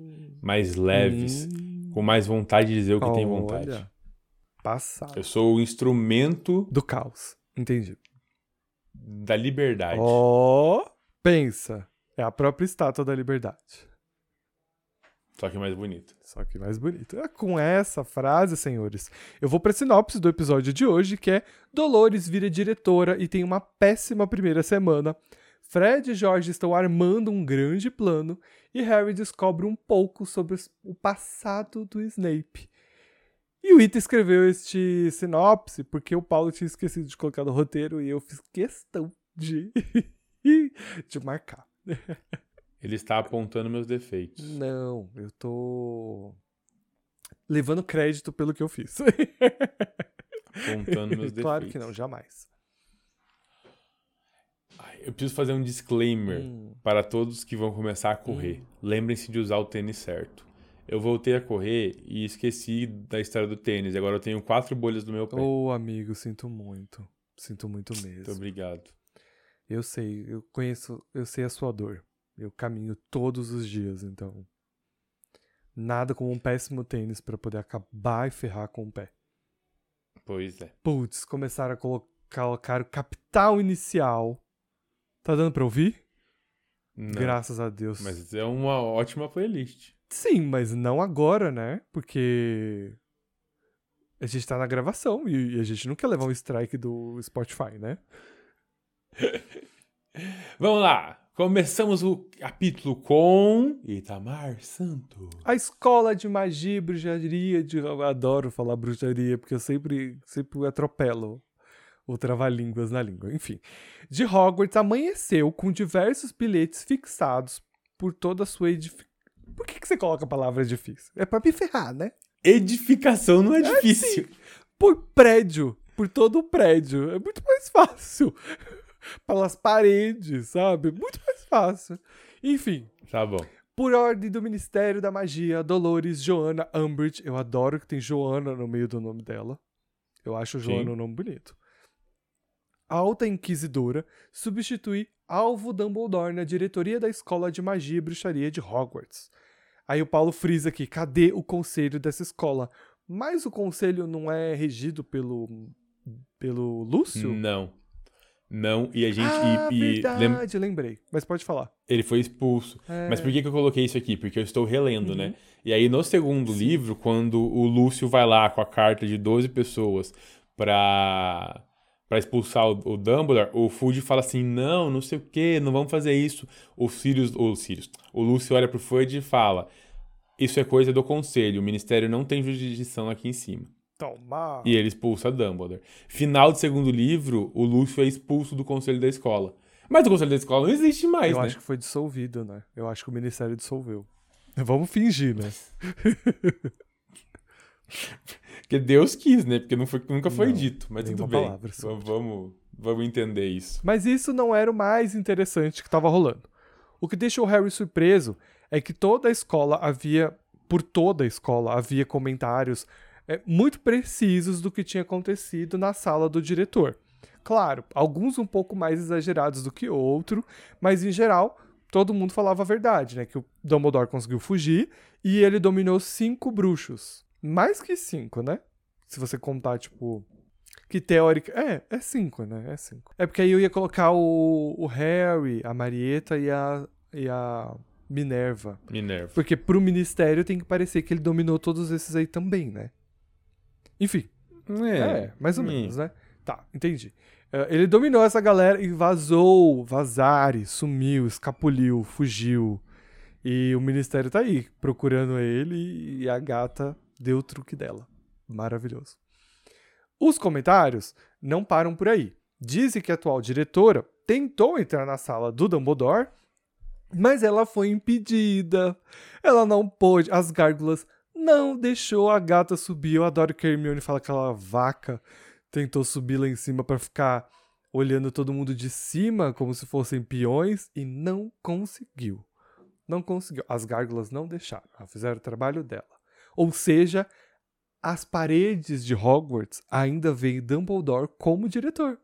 mais leves, com mais vontade de dizer o que tem vontade. Olha, Passado. Eu sou o instrumento Do caos. Entendi. da liberdade. Ó, pensa. É a própria estátua da liberdade. Só que mais bonito. Só que mais bonito. É com essa frase, senhores, eu vou pra sinopse do episódio de hoje, que é Dolores vira diretora e tem uma péssima primeira semana. Fred e George estão armando um grande plano e Harry descobre um pouco sobre o passado do Snape. E o Ita escreveu este sinopse porque o Paulo tinha esquecido de colocar no roteiro e eu fiz questão de, de marcar. Ele está apontando meus defeitos. Não, eu tô levando crédito pelo que eu fiz. Apontando meus defeitos. claro que não, jamais. Ai, Eu preciso fazer um disclaimer Hum. para todos que vão começar a correr. Lembrem-se de usar o tênis certo. Eu voltei a correr e esqueci da história do tênis. Agora eu tenho quatro bolhas no meu pé. Ô, amigo, sinto muito. Sinto muito Muito mesmo. obrigado. Eu sei, eu conheço, eu sei a sua dor. Eu caminho todos os dias, então. Nada como um péssimo tênis pra poder acabar e ferrar com o pé. Pois é. Putz, começaram a colo- colocar o capital inicial. Tá dando pra ouvir? Não, Graças a Deus. Mas é uma ótima playlist. Sim, mas não agora, né? Porque a gente tá na gravação e a gente não quer levar um strike do Spotify, né? Vamos lá. Começamos o capítulo com Itamar Santo. A escola de magia e bruxaria de eu adoro falar bruxaria porque eu sempre sempre atropelo o trava-línguas na língua. Enfim, de Hogwarts amanheceu com diversos bilhetes fixados por toda a sua edificação. Por que, que você coloca a palavra difícil? É pra me ferrar, né? Edificação não é difícil. por prédio, por todo o prédio. É muito mais fácil. Pelas paredes, sabe? Muito mais fácil. Enfim, Tá bom. por ordem do Ministério da Magia, Dolores Joana Umbridge. Eu adoro que tem Joana no meio do nome dela. Eu acho Joana Sim. um nome bonito. A Alta Inquisidora substitui Alvo Dumbledore na diretoria da Escola de Magia e Bruxaria de Hogwarts. Aí o Paulo frisa aqui, cadê o conselho dessa escola? Mas o conselho não é regido pelo pelo Lúcio? Não. Não, e a gente. ah, e, e lem- verdade, lembrei. Mas pode falar. ele foi expulso. É. Mas por que, que eu coloquei isso aqui? Porque eu estou relendo, Uhum. né? E aí, no segundo livro, quando o Lúcio vai lá com a carta de 12 pessoas pra, pra expulsar o, o Dumbledore, o Fudge fala assim: não, não sei o que, não vamos fazer isso. O Sirius, o Sirius, o Lúcio olha pro Fudge e fala: isso é coisa do conselho, o ministério não tem jurisdição aqui em cima. E ele expulsa Dumbledore. Final do segundo livro, o Lúcio é expulso do conselho da escola. Mas o conselho da escola não existe mais, Eu né? acho que foi dissolvido, né? Eu acho que o Ministério dissolveu. Vamos fingir, né? Porque Deus quis, né? Porque não foi- nunca foi Não, dito. Mas tudo bem. palavra Vamos, vamos entender isso. Mas isso não era o mais interessante que estava rolando. O que deixou o Harry surpreso é que toda a escola havia, por toda a escola, havia comentários é, muito precisos do que tinha acontecido na sala do diretor. Claro, alguns um pouco mais exagerados do que outro, mas em geral todo mundo falava a verdade, né? Que o Dumbledore conseguiu fugir e ele dominou cinco bruxos. Mais que cinco, né? Se você contar, tipo, que teórica. É, é cinco, né? É cinco. É porque aí eu ia colocar o, o Harry, a Marieta e a, e a Minerva. Minerva. Porque pro ministério tem que parecer que ele dominou todos esses aí também, né? Enfim. É, mais ou menos, né? Tá, entendi. É, ele dominou essa galera e vazou, vazare, sumiu, escapuliu, fugiu. E o ministério tá aí, procurando ele e a gata deu o truque dela. Maravilhoso. Os comentários não param por aí. Dizem que a atual diretora tentou entrar na sala do Dumbledore, mas ela foi impedida. Ela não pôde. As gárgulas não deixou a gata subir. Eu adoro que a Hermione fala que aquela vaca tentou subir lá em cima pra ficar olhando todo mundo de cima como se fossem peões e não conseguiu. Não conseguiu. As gárgulas não deixaram. Fizeram o trabalho dela. Ou seja, as paredes de Hogwarts ainda veem Dumbledore como diretor.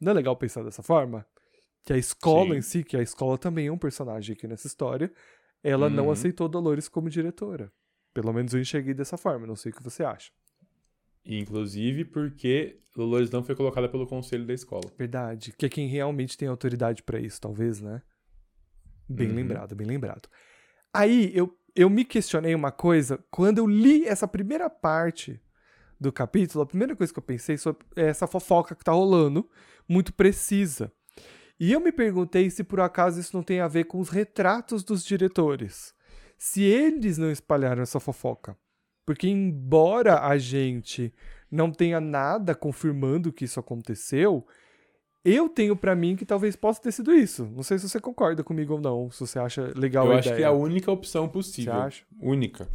Não é legal pensar dessa forma? Que a escola Sim. em si, que a escola também é um personagem aqui nessa história, ela não Uhum. aceitou Dolores como diretora. Pelo menos eu enxerguei dessa forma, não sei o que você acha. Inclusive porque Dolores não foi colocada pelo conselho da escola. Verdade. Que é quem realmente tem autoridade pra isso, talvez, né? Bem Uhum. lembrado, bem lembrado. Aí eu, eu me questionei uma coisa quando eu li essa primeira parte do capítulo. A primeira coisa que eu pensei sobre essa fofoca que tá rolando, muito precisa. E eu me perguntei se por acaso isso não tem a ver com os retratos dos diretores. Se eles não espalharam essa fofoca. Porque, embora a gente não tenha nada confirmando que isso aconteceu, eu tenho pra mim que talvez possa ter sido isso. Não sei se você concorda comigo ou não, se você acha legal Eu a acho ideia. que é a única opção possível. Você acha? Única.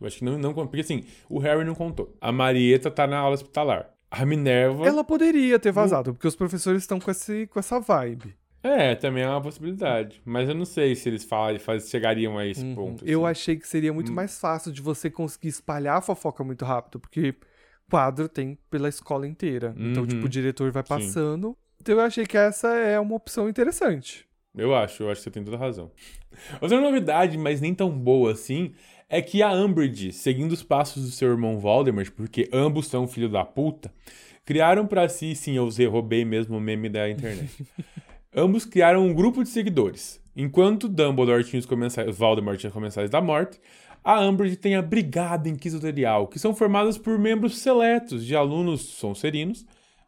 Eu acho que não, não. Porque assim, o Harry não contou. A Marieta tá na aula hospitalar. A Minerva. Ela poderia ter vazado, porque os professores estão com, esse, com essa vibe. É, também é uma possibilidade. Mas eu não sei se eles falam, faz- chegariam a esse Uhum. ponto. Eu assim. achei que seria muito Hum. mais fácil de você conseguir espalhar a fofoca muito rápido, porque quadro tem pela escola inteira. Então, Uhum. tipo, o diretor vai Sim. passando. Então eu achei que essa é uma opção interessante. Eu acho, eu acho que você tem toda razão. Outra novidade, mas nem tão boa assim, é que a Umbridge, seguindo os passos do seu irmão Voldemort, porque ambos são filho da puta, criaram pra si, sim, eu usei, roubei mesmo o meme da internet. ambos criaram um grupo de seguidores. Enquanto Dumbledore tinha os comensais, Voldemort tinha os comensais da morte, a Umbridge tem a Brigada Inquisitorial, que são formadas por membros seletos de alunos sonserinos,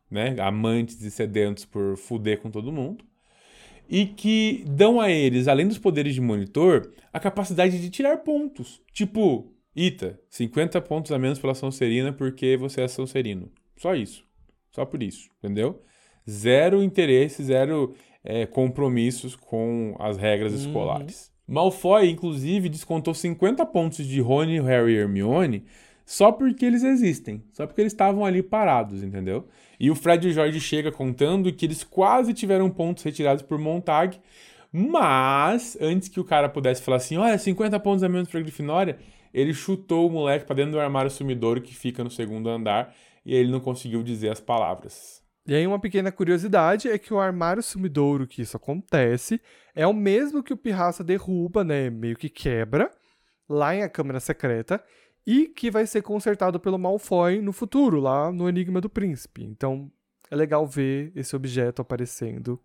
né, amantes e sedentos por fuder com todo mundo, e que dão a eles, além dos poderes de monitor, a capacidade de tirar pontos. Tipo, Ita, 50 pontos a menos pela Sonserina porque você é Sonserino. Só isso. Só por isso, entendeu? Zero interesse, zero é, compromissos com as regras Uhum. escolares. Malfoy, inclusive, descontou 50 pontos de Rony, Harry e Hermione só porque eles existem. Só porque eles estavam ali parados, entendeu? E o Fred e o George chega contando que eles quase tiveram pontos retirados por Montag, mas antes que o cara pudesse falar assim, olha, 50 pontos a menos pra Grifinória, ele chutou o moleque pra dentro do armário sumidouro que fica no segundo andar e ele não conseguiu dizer as palavras. E aí, uma pequena curiosidade é que o armário sumidouro que isso acontece é o mesmo que o Pirraça derruba, né? Meio que quebra lá em A Câmara Secreta e que vai ser consertado pelo Malfoy no futuro, lá no Enigma do Príncipe. Então, é legal ver esse objeto aparecendo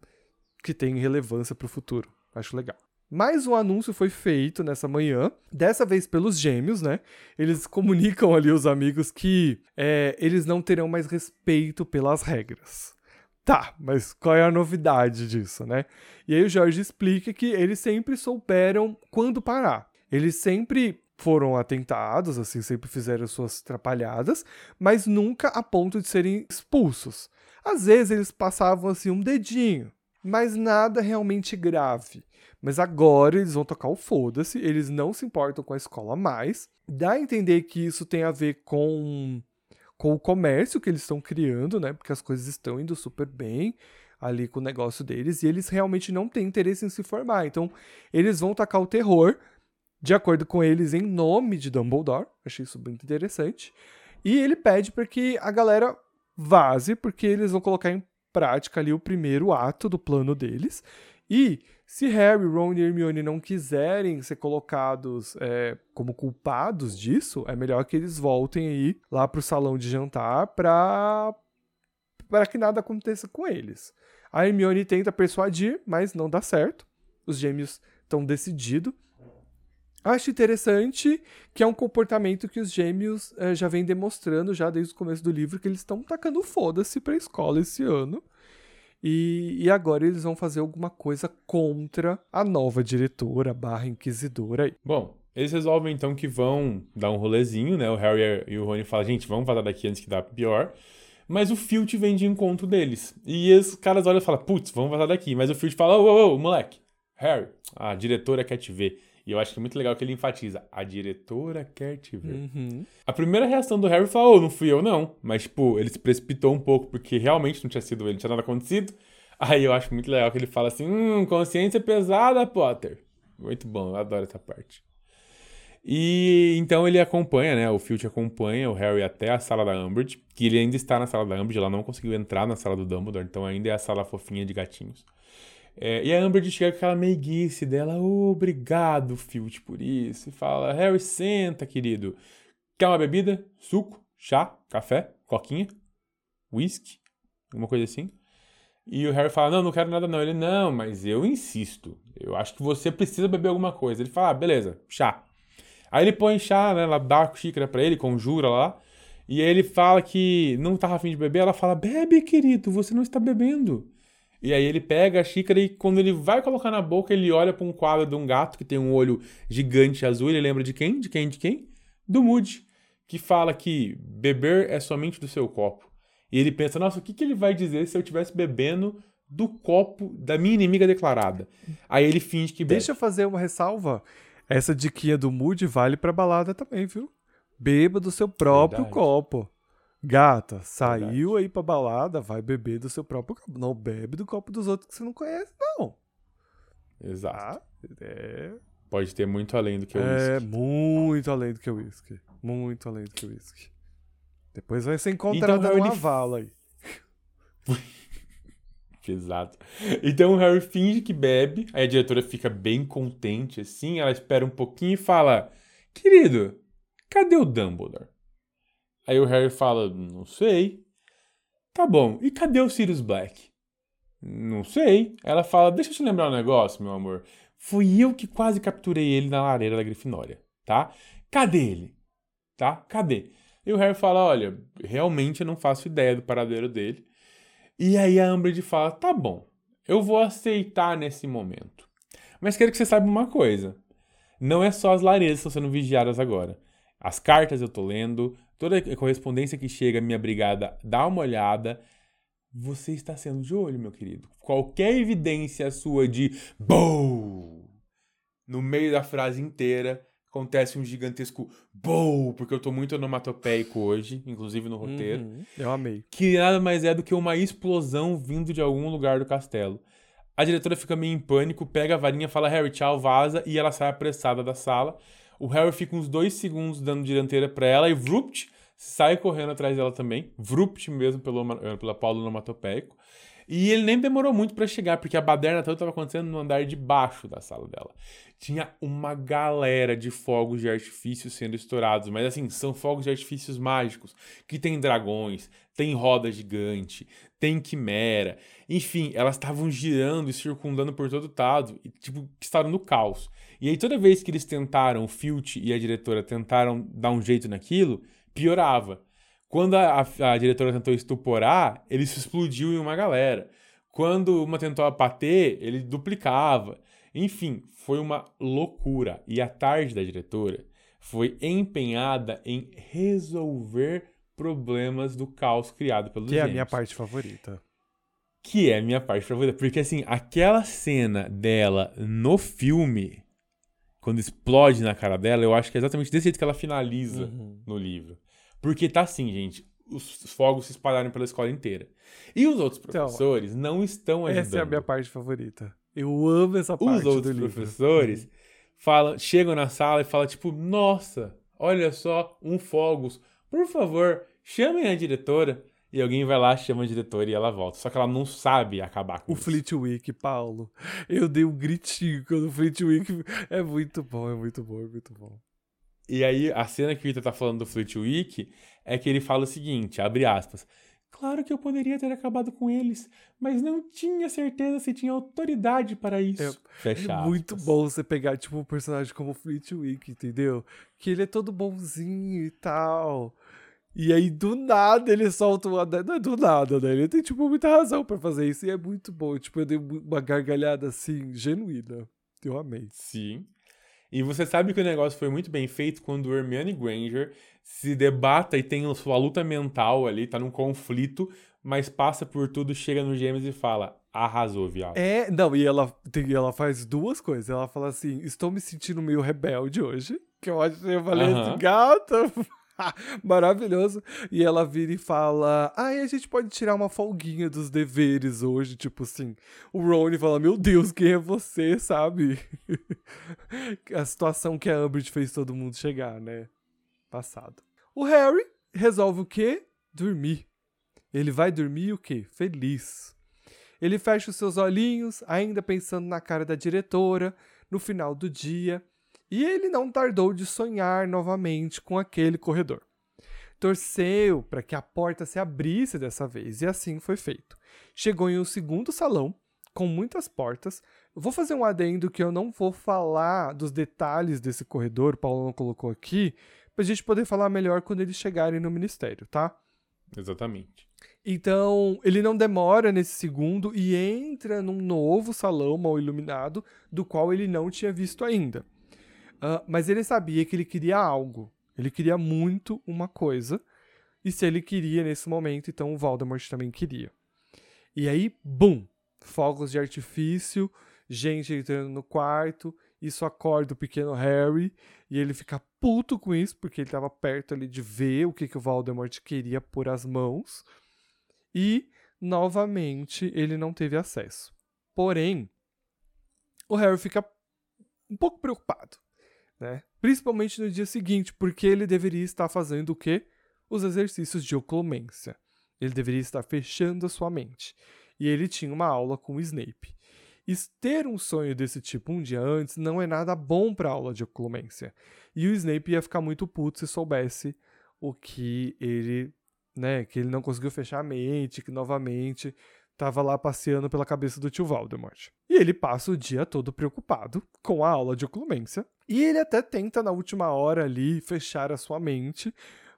que tem relevância pro futuro. Acho legal. Mais um anúncio foi feito nessa manhã, dessa vez pelos gêmeos, né? Eles comunicam ali os amigos que é, eles não terão mais respeito pelas regras. Tá, mas qual é a novidade disso, né? E aí o Jorge explica que eles sempre souberam quando parar. Eles sempre foram atentados, assim, sempre fizeram suas trapalhadas, mas nunca a ponto de serem expulsos. Às vezes eles passavam assim um dedinho, mas nada realmente grave. Mas agora eles vão tocar o foda-se, eles não se importam com a escola mais. Dá a entender que isso tem a ver com, com o comércio que eles estão criando, né? Porque as coisas estão indo super bem ali com o negócio deles e eles realmente não têm interesse em se formar. Então, eles vão tacar o terror, de acordo com eles, em nome de Dumbledore. Achei isso muito interessante. E ele pede para que a galera vaze, porque eles vão colocar em prática ali o primeiro ato do plano deles. E se Harry, Ron e Hermione não quiserem ser colocados é, como culpados disso, é melhor que eles voltem aí lá pro salão de jantar pra, pra que nada aconteça com eles. A Hermione tenta persuadir, mas não dá certo. Os gêmeos estão decididos. Acho interessante que é um comportamento que os gêmeos eh, já vêm demonstrando já desde o começo do livro, que eles estão tacando foda-se pra escola esse ano. E, e agora eles vão fazer alguma coisa contra a nova diretora barra inquisidora. Bom, eles resolvem então que vão dar um rolezinho, né? O Harry e o Rony falam, gente, vamos vazar daqui antes que dá pior. Mas o Filch vem de encontro deles. E os caras olham e falam, putz, vamos vazar daqui. Mas o Filch fala, ô, ô, ô, moleque, Harry, a diretora quer te ver. E eu acho que é muito legal que ele enfatiza: a diretora quer te ver. Uhum. A primeira reação do Harry falou: oh, não fui eu, não. Mas, tipo, ele se precipitou um pouco porque realmente não tinha sido ele, não tinha nada acontecido. Aí eu acho muito legal que ele fala assim: hum, consciência pesada, Potter. Muito bom, eu adoro essa parte. E então ele acompanha, né? O Filch acompanha o Harry até a sala da Umbridge, que ele ainda está na sala da Umbridge, ela não conseguiu entrar na sala do Dumbledore, então ainda é a sala fofinha de gatinhos. É, e a Umbridge chega com aquela meiguice dela, oh, obrigado, Filch, por isso. E fala, Harry, senta, querido. Quer uma bebida? Suco? Chá? Café? Coquinha? Whisky? Alguma coisa assim? E o Harry fala, não, não quero nada não. Ele, não, mas eu insisto. Eu acho que você precisa beber alguma coisa. Ele fala, ah, beleza, chá. Aí ele põe chá, né? Ela dá a xícara pra ele, conjura lá. E aí ele fala que não tava afim de beber. Ela fala: Bebe, querido, você não está bebendo. E aí ele pega a xícara e quando ele vai colocar na boca, ele olha para um quadro de um gato que tem um olho gigante azul. Ele lembra de quem? De quem? De quem? Do Moody, que fala que beber é somente do seu copo. E ele pensa: Nossa, o que, que ele vai dizer se eu estivesse bebendo do copo da minha inimiga declarada? Aí ele finge que bebe. Deixa eu fazer uma ressalva. Essa diquinha do Moody vale pra balada também, viu? Beba do seu próprio Verdade. copo. Gata, saiu Verdade. aí pra balada, vai beber do seu próprio copo. Não bebe do copo dos outros que você não conhece, não. Exato. Tá? É, Pode ter muito além do que o é whisky. muito além do que o uísque. Muito além do que o uísque. Depois vai ser encontrada Então, Harry, numa vala aí. Exato. Então o Harry finge que bebe, aí a diretora fica bem contente assim, ela espera um pouquinho e fala: Querido, cadê o Dumbledore? Aí o Harry fala: Não sei. Tá bom, e cadê o Sirius Black? Não sei. Ela fala: Deixa eu te lembrar um negócio, meu amor. Fui eu que quase capturei ele na lareira da Grifinória, tá? Cadê ele? Tá? Cadê? E o Harry fala: Olha, realmente eu não faço ideia do paradeiro dele. E aí a Umbridge fala: tá bom, eu vou aceitar nesse momento. Mas quero que você saiba uma coisa: não é só as lareiras que estão sendo vigiadas agora. As cartas eu tô lendo, toda a correspondência que chega à minha brigada, dá uma olhada. Você está sendo de olho, meu querido. Qualquer evidência sua de BOW no meio da frase inteira acontece um gigantesco BOW, porque eu tô muito onomatopeico hoje, inclusive no roteiro Uhum, eu amei. que nada mais é do que uma explosão vindo de algum lugar do castelo. A diretora fica meio em pânico, pega a varinha, fala Harry, tchau, vaza, e ela sai apressada da sala. O Harry fica uns dois segundos dando dianteira pra ela e Vrupt sai correndo atrás dela também. Vrupt mesmo pelo, eh, pela Paulo onomatopeico. E ele nem demorou muito pra chegar, porque a baderna toda estava acontecendo no andar de baixo da sala dela. Tinha uma galera de fogos de artifício sendo estourados, mas assim, são fogos de artifícios mágicos, que tem dragões, tem roda gigante, tem quimera. Enfim, elas estavam girando e circundando por todo lado, e tipo, estavam no caos. E aí toda vez que eles tentaram, o Filch e a diretora tentaram dar um jeito naquilo, piorava. Quando a, a- a diretora tentou estuporar, ele se explodiu em uma galera. Quando uma tentou abater, ele duplicava. Enfim, foi uma loucura. E a tarde da diretora foi empenhada em resolver problemas do caos criado pelos Que é a gêmeos minha parte favorita. que é a minha parte favorita. Porque, assim, aquela cena dela no filme, quando explode na cara dela, eu acho que é exatamente desse jeito que ela finaliza Uhum. no livro. Porque tá assim, gente, os fogos se espalharam pela escola inteira. E os outros Então, professores não estão ajudando. Essa é a minha parte favorita. Eu amo essa parte Os outros professores falam, chegam na sala e falam, tipo, nossa, olha só, um fogos. Por favor, chamem a diretora. E alguém vai lá, chama a diretora e ela volta. Só que ela não sabe acabar com O isso. Fleetwick, Paulo. Eu dei um gritinho quando o Fleetwick... É muito bom, é muito bom, é muito bom. E aí, a cena que o Ita tá falando do Fleetwick é que ele fala o seguinte, abre aspas. Claro que eu poderia ter acabado com eles, mas não tinha certeza se tinha autoridade para isso. É- Fecha É muito bom você pegar, tipo, um personagem como o Fleetwick, entendeu? Que ele é todo bonzinho e tal. E aí, do nada, ele solta uma... Não é do nada, né? Ele tem, tipo, muita razão pra fazer isso. E é muito bom. Tipo, eu dei uma gargalhada, assim, genuína. Eu amei. Sim. E você sabe que o negócio foi muito bem feito quando o Hermione Granger se debata e tem sua luta mental ali, tá num conflito, mas passa por tudo, chega no Gêmeos e fala: arrasou, viado. É, não, e ela, tem, ela faz duas coisas. Ela fala assim: estou me sentindo meio rebelde hoje. Que eu acho eu falei Aham. assim, gata. Maravilhoso. E ela vira e fala: Ai, a gente pode tirar uma folguinha dos deveres hoje. Tipo assim. O Rony fala: Meu Deus, quem é você, sabe? a situação que a Umbridge fez todo mundo chegar, né? Passado. O Harry resolve o quê? Dormir. Ele vai dormir o quê? Feliz. Ele fecha os seus olhinhos, ainda pensando na cara da diretora, no final do dia, e ele não tardou de sonhar novamente com aquele corredor. Torceu para que a porta se abrisse dessa vez, e assim foi feito. Chegou em um segundo salão, com muitas portas. Vou fazer um adendo que eu não vou falar dos detalhes desse corredor, o Paulo não colocou aqui, pra gente poder falar melhor quando eles chegarem no ministério, tá? Exatamente. Então, ele não demora nesse segundo e entra num novo salão mal iluminado, do qual ele não tinha visto ainda. Ah, mas ele sabia que ele queria algo. Ele queria muito uma coisa. E se ele queria nesse momento, então o Voldemort também queria. E aí, bum! Fogos de artifício, gente entrando no quarto. Isso acorda o pequeno Harry. E ele fica puto com isso, porque ele estava perto ali de ver o que, que o Voldemort queria por as mãos. E, novamente, ele não teve acesso. Porém, o Harry fica um pouco preocupado, né? Principalmente no dia seguinte, porque ele deveria estar fazendo o quê? Os exercícios de oclumência. Ele deveria estar fechando a sua mente. E ele tinha uma aula com o Snape. E ter um sonho desse tipo um dia antes não é nada bom para aula de oclumência. E o Snape ia ficar muito puto se soubesse o que ele né, que ele não conseguiu fechar a mente, que novamente estava lá passeando pela cabeça do tio Voldemort. E ele passa o dia todo preocupado com a aula de oclumência, e ele até tenta na última hora ali fechar a sua mente,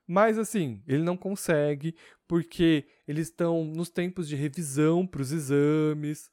mas assim, ele não consegue, porque eles estão nos tempos de revisão para os exames,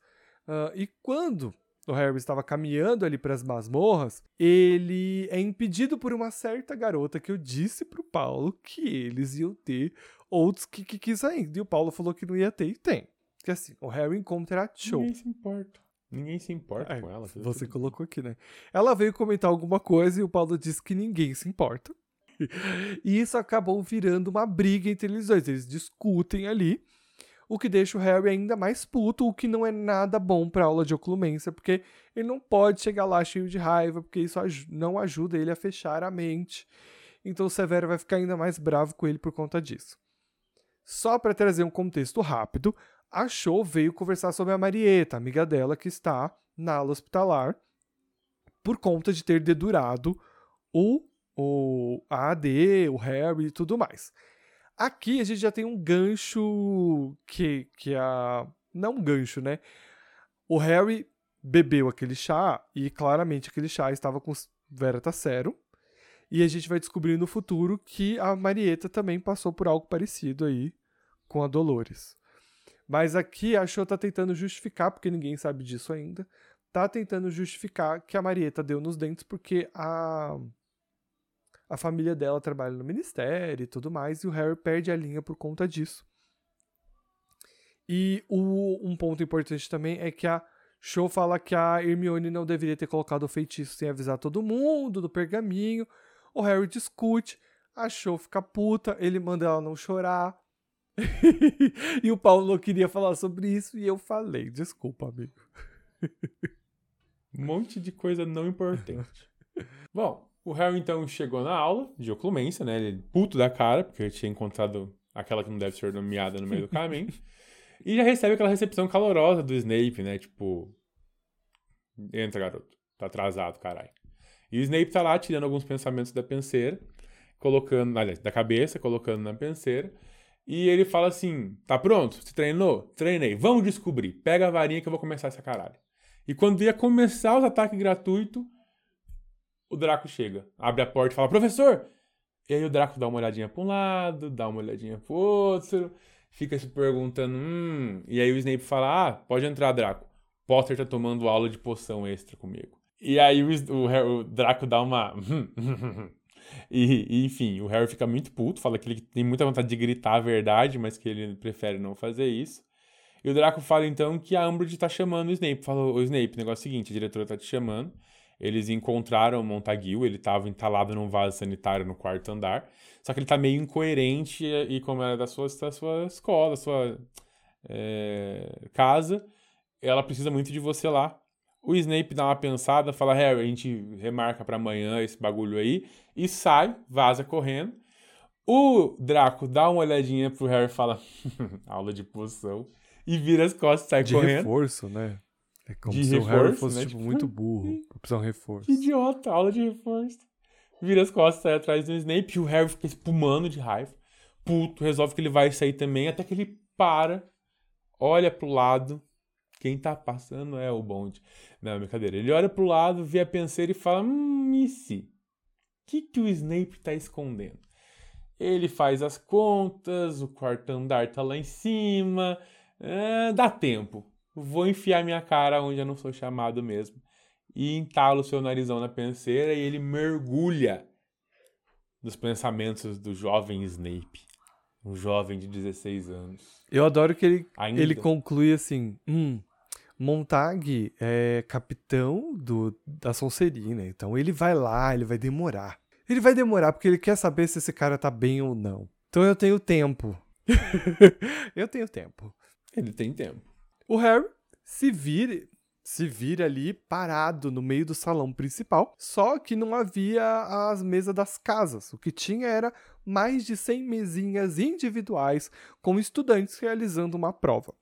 ah, e quando o Harry estava caminhando ali para as masmorras, ele é impedido por uma certa garota que eu disse pro Paulo que eles iam ter outros que, que quis ainda. E o Paulo falou que não ia ter e tem. Que assim, o Harry encontra a Cho. Ninguém se importa. Ninguém se importa É, com ela. Você tudo- colocou aqui, né? Ela veio comentar alguma coisa e o Paulo disse que ninguém se importa. E isso acabou virando uma briga entre eles dois. Eles discutem ali, o que deixa o Harry ainda mais puto, o que não é nada bom pra aula de oclumência, porque ele não pode chegar lá cheio de raiva, porque isso aj- não ajuda ele a fechar a mente. Então o Severo vai ficar ainda mais bravo com ele por conta disso. Só para trazer um contexto rápido, a Cho veio conversar sobre a Marieta, amiga dela que está na ala hospitalar, por conta de ter dedurado o, o a AD, o Harry e tudo mais. Aqui a gente já tem um gancho que, que a. Não um gancho, né? O Harry bebeu aquele chá e claramente aquele chá estava com Veratacero. E a gente vai descobrir no futuro que a Marieta também passou por algo parecido aí com a Dolores. Mas aqui a Cho tá tentando justificar, porque ninguém sabe disso ainda, tá tentando justificar que a Marieta deu nos dentes porque a a família dela trabalha no ministério e tudo mais, e o Harry perde a linha por conta disso. E o, um ponto importante também é que a Cho fala que a Hermione não deveria ter colocado o feitiço sem avisar todo mundo do pergaminho. O Harry discute, a Cho fica puta, ele manda ela não chorar. e o Paulo não queria falar sobre isso e eu falei. Desculpa, amigo. Um monte de coisa não importante. Bom, o Harry então chegou na aula de oclumência, né? Ele puto da cara, porque ele tinha encontrado aquela que não deve ser nomeada no meio do caminho. e já recebe aquela recepção calorosa do Snape, né? Tipo, entra, garoto. Tá atrasado, caralho. E o Snape tá lá tirando alguns pensamentos da penseira, colocando, aliás, da cabeça, colocando na penseira. E ele fala assim: tá pronto? Você treinou? Treinei. Vamos descobrir. Pega a varinha que eu vou começar essa caralho. E quando ia começar os ataques gratuitos, o Draco chega, abre a porta e fala: Professor! E aí o Draco dá uma olhadinha pra um lado, dá uma olhadinha pro outro, fica se perguntando: Hum. E aí o Snape fala: Ah, pode entrar, Draco. Potter tá tomando aula de poção extra comigo. E aí o, o o Draco dá uma. e, e, enfim, o Harry fica muito puto, fala que ele tem muita vontade de gritar a verdade, mas que ele prefere não fazer isso. E o Draco fala então que a Umbridge tá chamando o Snape. Falou, o Snape, o negócio é o seguinte, a diretora tá te chamando. Eles encontraram o Montague, ele tava entalado num vaso sanitário no quarto andar. Só que ele tá meio incoerente e como é da sua, da sua escola, da sua é, casa, ela precisa muito de você lá. O Snape dá uma pensada, fala, Harry, a gente remarca para amanhã esse bagulho aí, e sai, vaza correndo. O Draco dá uma olhadinha pro Harry e fala, aula de poção, e vira as costas e sai de correndo. reforço, né? É como De se o Harry reforço, fosse né? tipo, Tipo, muito burro. Um reforço. Que idiota, aula de reforço. Vira as costas, sai atrás do Snape, e o Harry fica espumando de raiva. Puto, resolve que ele vai sair também, até que ele para, olha pro lado. Quem tá passando é o bonde. Não, brincadeira. Ele olha pro lado, vê a penseira e fala: Hum, e se? O que, que o Snape tá escondendo? Ele faz as contas, o quarto andar tá lá em cima. é, dá tempo. Vou enfiar minha cara onde eu não sou chamado mesmo. E entalo o seu narizão na penseira e ele mergulha nos pensamentos do jovem Snape. Um jovem de 16 anos. Eu adoro que ele, Ainda. ele conclui assim: hum, Montag é capitão do, da Sonserina, então ele vai lá, ele vai demorar. Ele vai demorar porque ele quer saber se esse cara tá bem ou não. Então eu tenho tempo. eu tenho tempo. Ele tem tempo. O Harry se vira, se vira ali parado no meio do salão principal, só que não havia as mesas das casas. O que tinha era mais de 100 mesinhas individuais com estudantes realizando uma prova.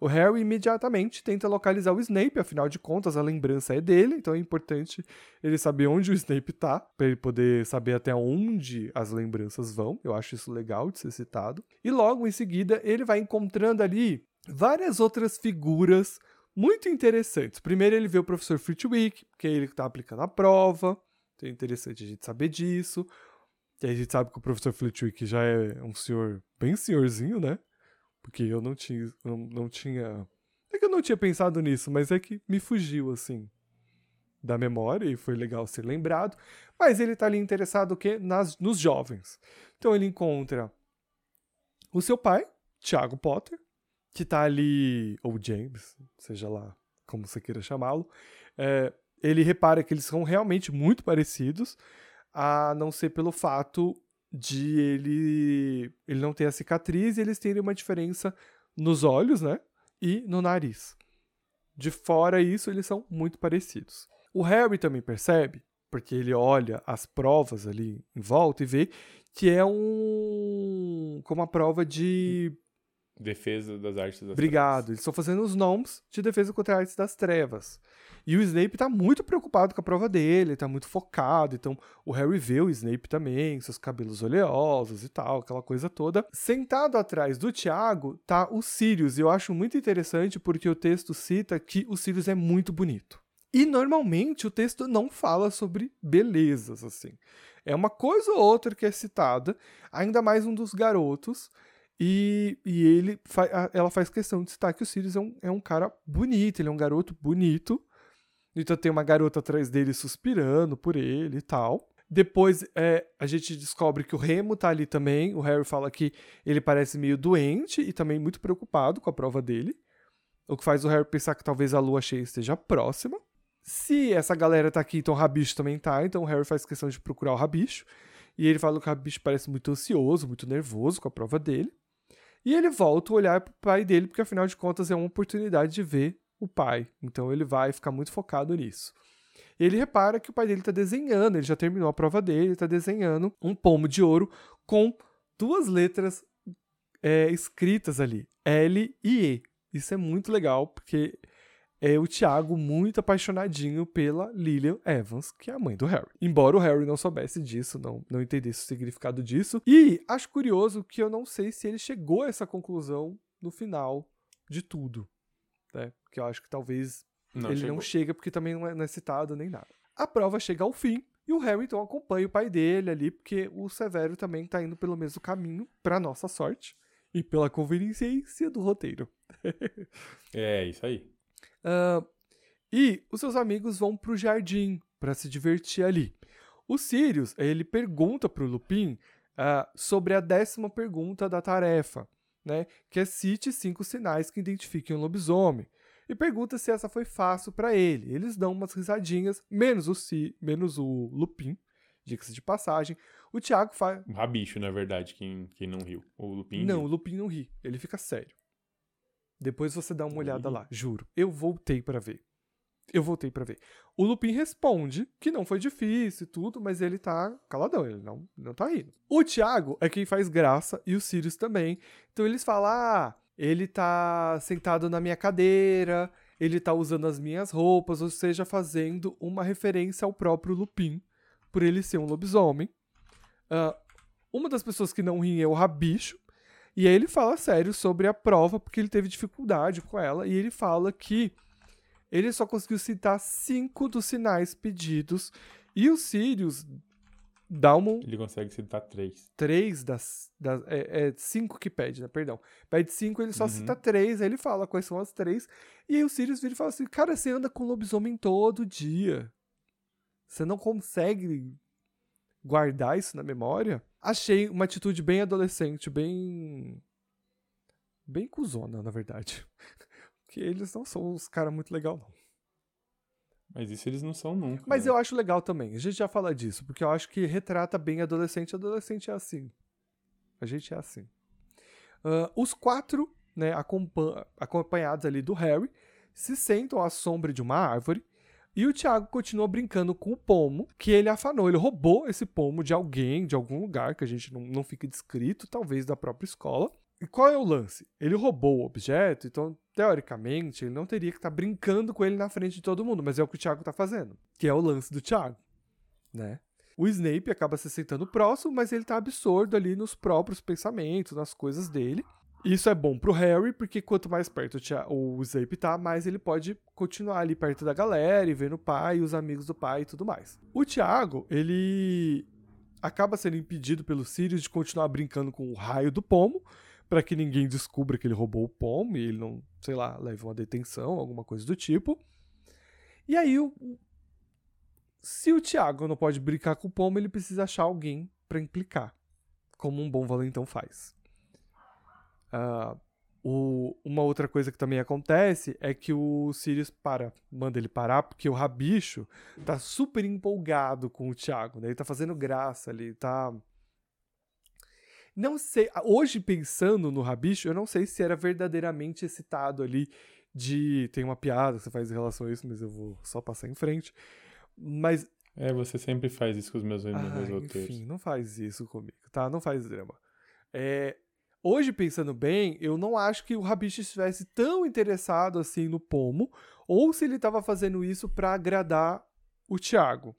O Harry imediatamente tenta localizar o Snape, afinal de contas a lembrança é dele, então é importante ele saber onde o Snape tá, para ele poder saber até onde as lembranças vão. Eu acho isso legal de ser citado. E logo em seguida ele vai encontrando ali várias outras figuras muito interessantes. Primeiro ele vê o professor Flitwick, que é ele que tá aplicando a prova. Então é interessante a gente saber disso. E a gente sabe que o professor Flitwick já é um senhor bem senhorzinho, né? Porque eu não tinha, não, não tinha. É que eu não tinha pensado nisso, mas é que me fugiu, assim, da memória e foi legal ser lembrado. Mas ele tá ali interessado o quê? Nas, nos jovens. Então ele encontra o seu pai, Thiago Potter, que tá ali, ou James, seja lá como você queira chamá-lo. É, ele repara que eles são realmente muito parecidos, a não ser pelo fato de ele ele não ter a cicatriz e eles terem uma diferença nos olhos, né? E no nariz. De fora isso, eles são muito parecidos. O Harry também percebe, porque ele olha as provas ali em volta e vê que é um como uma prova de Defesa das artes das Obrigado. Eles estão fazendo os nomes de defesa contra a artes das trevas. E o Snape tá muito preocupado com a prova dele, tá muito focado. Então o Harry vê o Snape também, seus cabelos oleosos e tal, aquela coisa toda. Sentado atrás do Tiago tá o Sirius. E eu acho muito interessante porque o texto cita que o Sirius é muito bonito. E normalmente o texto não fala sobre belezas, assim. É uma coisa ou outra que é citada, ainda mais um dos garotos. E, e ele ela faz questão de citar que o Sirius é um, é um cara bonito, ele é um garoto bonito. Então tem uma garota atrás dele suspirando por ele e tal. Depois é, a gente descobre que o Remo tá ali também. O Harry fala que ele parece meio doente e também muito preocupado com a prova dele. O que faz o Harry pensar que talvez a lua cheia esteja próxima. Se essa galera tá aqui, então o Rabicho também tá. Então o Harry faz questão de procurar o Rabicho. E ele fala que o Rabicho parece muito ansioso, muito nervoso com a prova dele. E ele volta a olhar pro pai dele, porque afinal de contas é uma oportunidade de ver o pai. Então ele vai ficar muito focado nisso. Ele repara que o pai dele está desenhando, ele já terminou a prova dele, está desenhando um pomo de ouro com duas letras é, escritas ali, L e E. Isso é muito legal, porque é o Thiago muito apaixonadinho pela Lillian Evans, que é a mãe do Harry. Embora o Harry não soubesse disso, não, não entendesse o significado disso. E acho curioso que eu não sei se ele chegou a essa conclusão no final de tudo. Né? Porque eu acho que talvez Não, ele chegou. não chega porque também não é, não é citado nem nada. A prova chega ao fim e o Harry então acompanha o pai dele ali, porque o Severo também tá indo pelo mesmo caminho, pra nossa sorte, e pela conveniência do roteiro. É, isso aí. Ah, e os seus amigos vão pro jardim para se divertir ali. O Sirius, ele pergunta pro Lupin ah, sobre a décima pergunta da tarefa, né? Que é cite cinco sinais que identifiquem um lobisomem. E pergunta se essa foi fácil para ele. Eles dão umas risadinhas, menos o si, menos o Lupin, diga-se de passagem. O Thiago faz. O Rabicho, na verdade, quem, quem não riu. O Lupin. Não, riu. o Lupin não ri. Ele fica sério. Depois você dá uma olhada ri. lá, juro. Eu voltei pra ver. Eu voltei pra ver. O Lupin responde que não foi difícil e tudo, mas ele tá caladão, ele não, não tá rindo. O Thiago é quem faz graça e o Sirius também. Então eles falam: ah, ele tá sentado na minha cadeira, ele tá usando as minhas roupas, ou seja, fazendo uma referência ao próprio Lupin, por ele ser um lobisomem. Ah, uma das pessoas que não riem é o Rabicho. E aí ele fala sério sobre a prova, porque ele teve dificuldade com ela. E ele fala que ele só conseguiu citar cinco dos sinais pedidos. E o Sirius dá uma, Ele consegue citar três. três das. das é, é cinco que pede, né? Perdão. Pede cinco, ele só Uhum. cita três, aí ele fala quais são as três. E aí o Sirius vira e fala assim: Cara, você anda com lobisomem todo dia. Você não consegue guardar isso na memória? Achei uma atitude bem adolescente, bem. bem cuzona, na verdade. Porque eles não são os caras muito legal, não. Mas isso eles não são nunca. Mas né? eu acho legal também. A gente já fala disso, porque eu acho que retrata bem adolescente. Adolescente é assim. A gente é assim. Ah, os quatro, né, acompan- acompanhados ali do Harry, se sentam à sombra de uma árvore. E o Thiago continua brincando com o pomo, que ele afanou. Ele roubou esse pomo de alguém, de algum lugar, que a gente não, não fica descrito, talvez da própria escola. E qual é o lance? Ele roubou o objeto, então, teoricamente, ele não teria que estar brincando com ele na frente de todo mundo, mas é o que o Thiago tá fazendo, que é o lance do Thiago, né? O Snape acaba se sentando próximo, mas ele tá absorto ali nos próprios pensamentos, nas coisas dele. Isso é bom pro Harry, porque quanto mais perto o, Snape tá, mais ele pode continuar ali perto da galera e vendo o pai, os amigos do pai e tudo mais. O Thiago, ele acaba sendo impedido pelo Sirius de continuar brincando com o raio do pomo, para que ninguém descubra que ele roubou o pomo e ele não, sei lá, leve uma detenção, alguma coisa do tipo. E aí, o, se o Thiago não pode brincar com o pomo, ele precisa achar alguém para implicar, como um bom valentão faz. Ah, o- uma outra coisa que também acontece é que o Sirius para, manda ele parar, porque o Rabicho tá super empolgado com o Thiago, né? Ele tá fazendo graça ali, tá. Não sei, hoje pensando no Rabicho, eu não sei se era verdadeiramente excitado ali de. Tem uma piada que você faz em relação a isso, mas eu vou só passar em frente. Mas É, você sempre faz isso com os meus, meus ah, roteiros. enfim, não faz isso comigo, tá? Não faz drama. É, hoje, pensando bem, eu não acho que o Rabicho estivesse tão interessado assim no pomo, ou se ele estava fazendo isso para agradar o Thiago.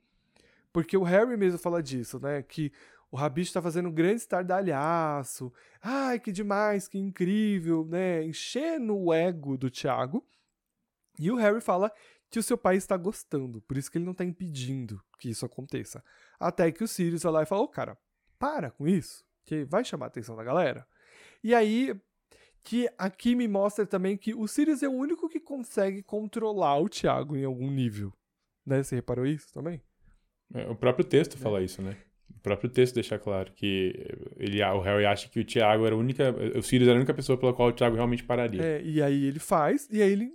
Porque o Harry mesmo fala disso, né? Que o Rabicho tá fazendo um grande estardalhaço. Ai, que demais, que incrível, né? Enchendo o ego do Thiago. E o Harry fala que o seu pai está gostando, por isso que ele não está impedindo que isso aconteça. Até que o Sirius vai lá e fala: Ô, cara, para com isso, que vai chamar a atenção da galera. E aí, que aqui me mostra também que o Sirius é o único que consegue controlar o Thiago em algum nível. Né? Você reparou isso também? É, O próprio texto fala isso, né? O próprio texto deixa claro que ele, o Harry acha que o Thiago era a única. O Sirius era a única pessoa pela qual o Thiago realmente pararia. É, e aí ele faz, e aí ele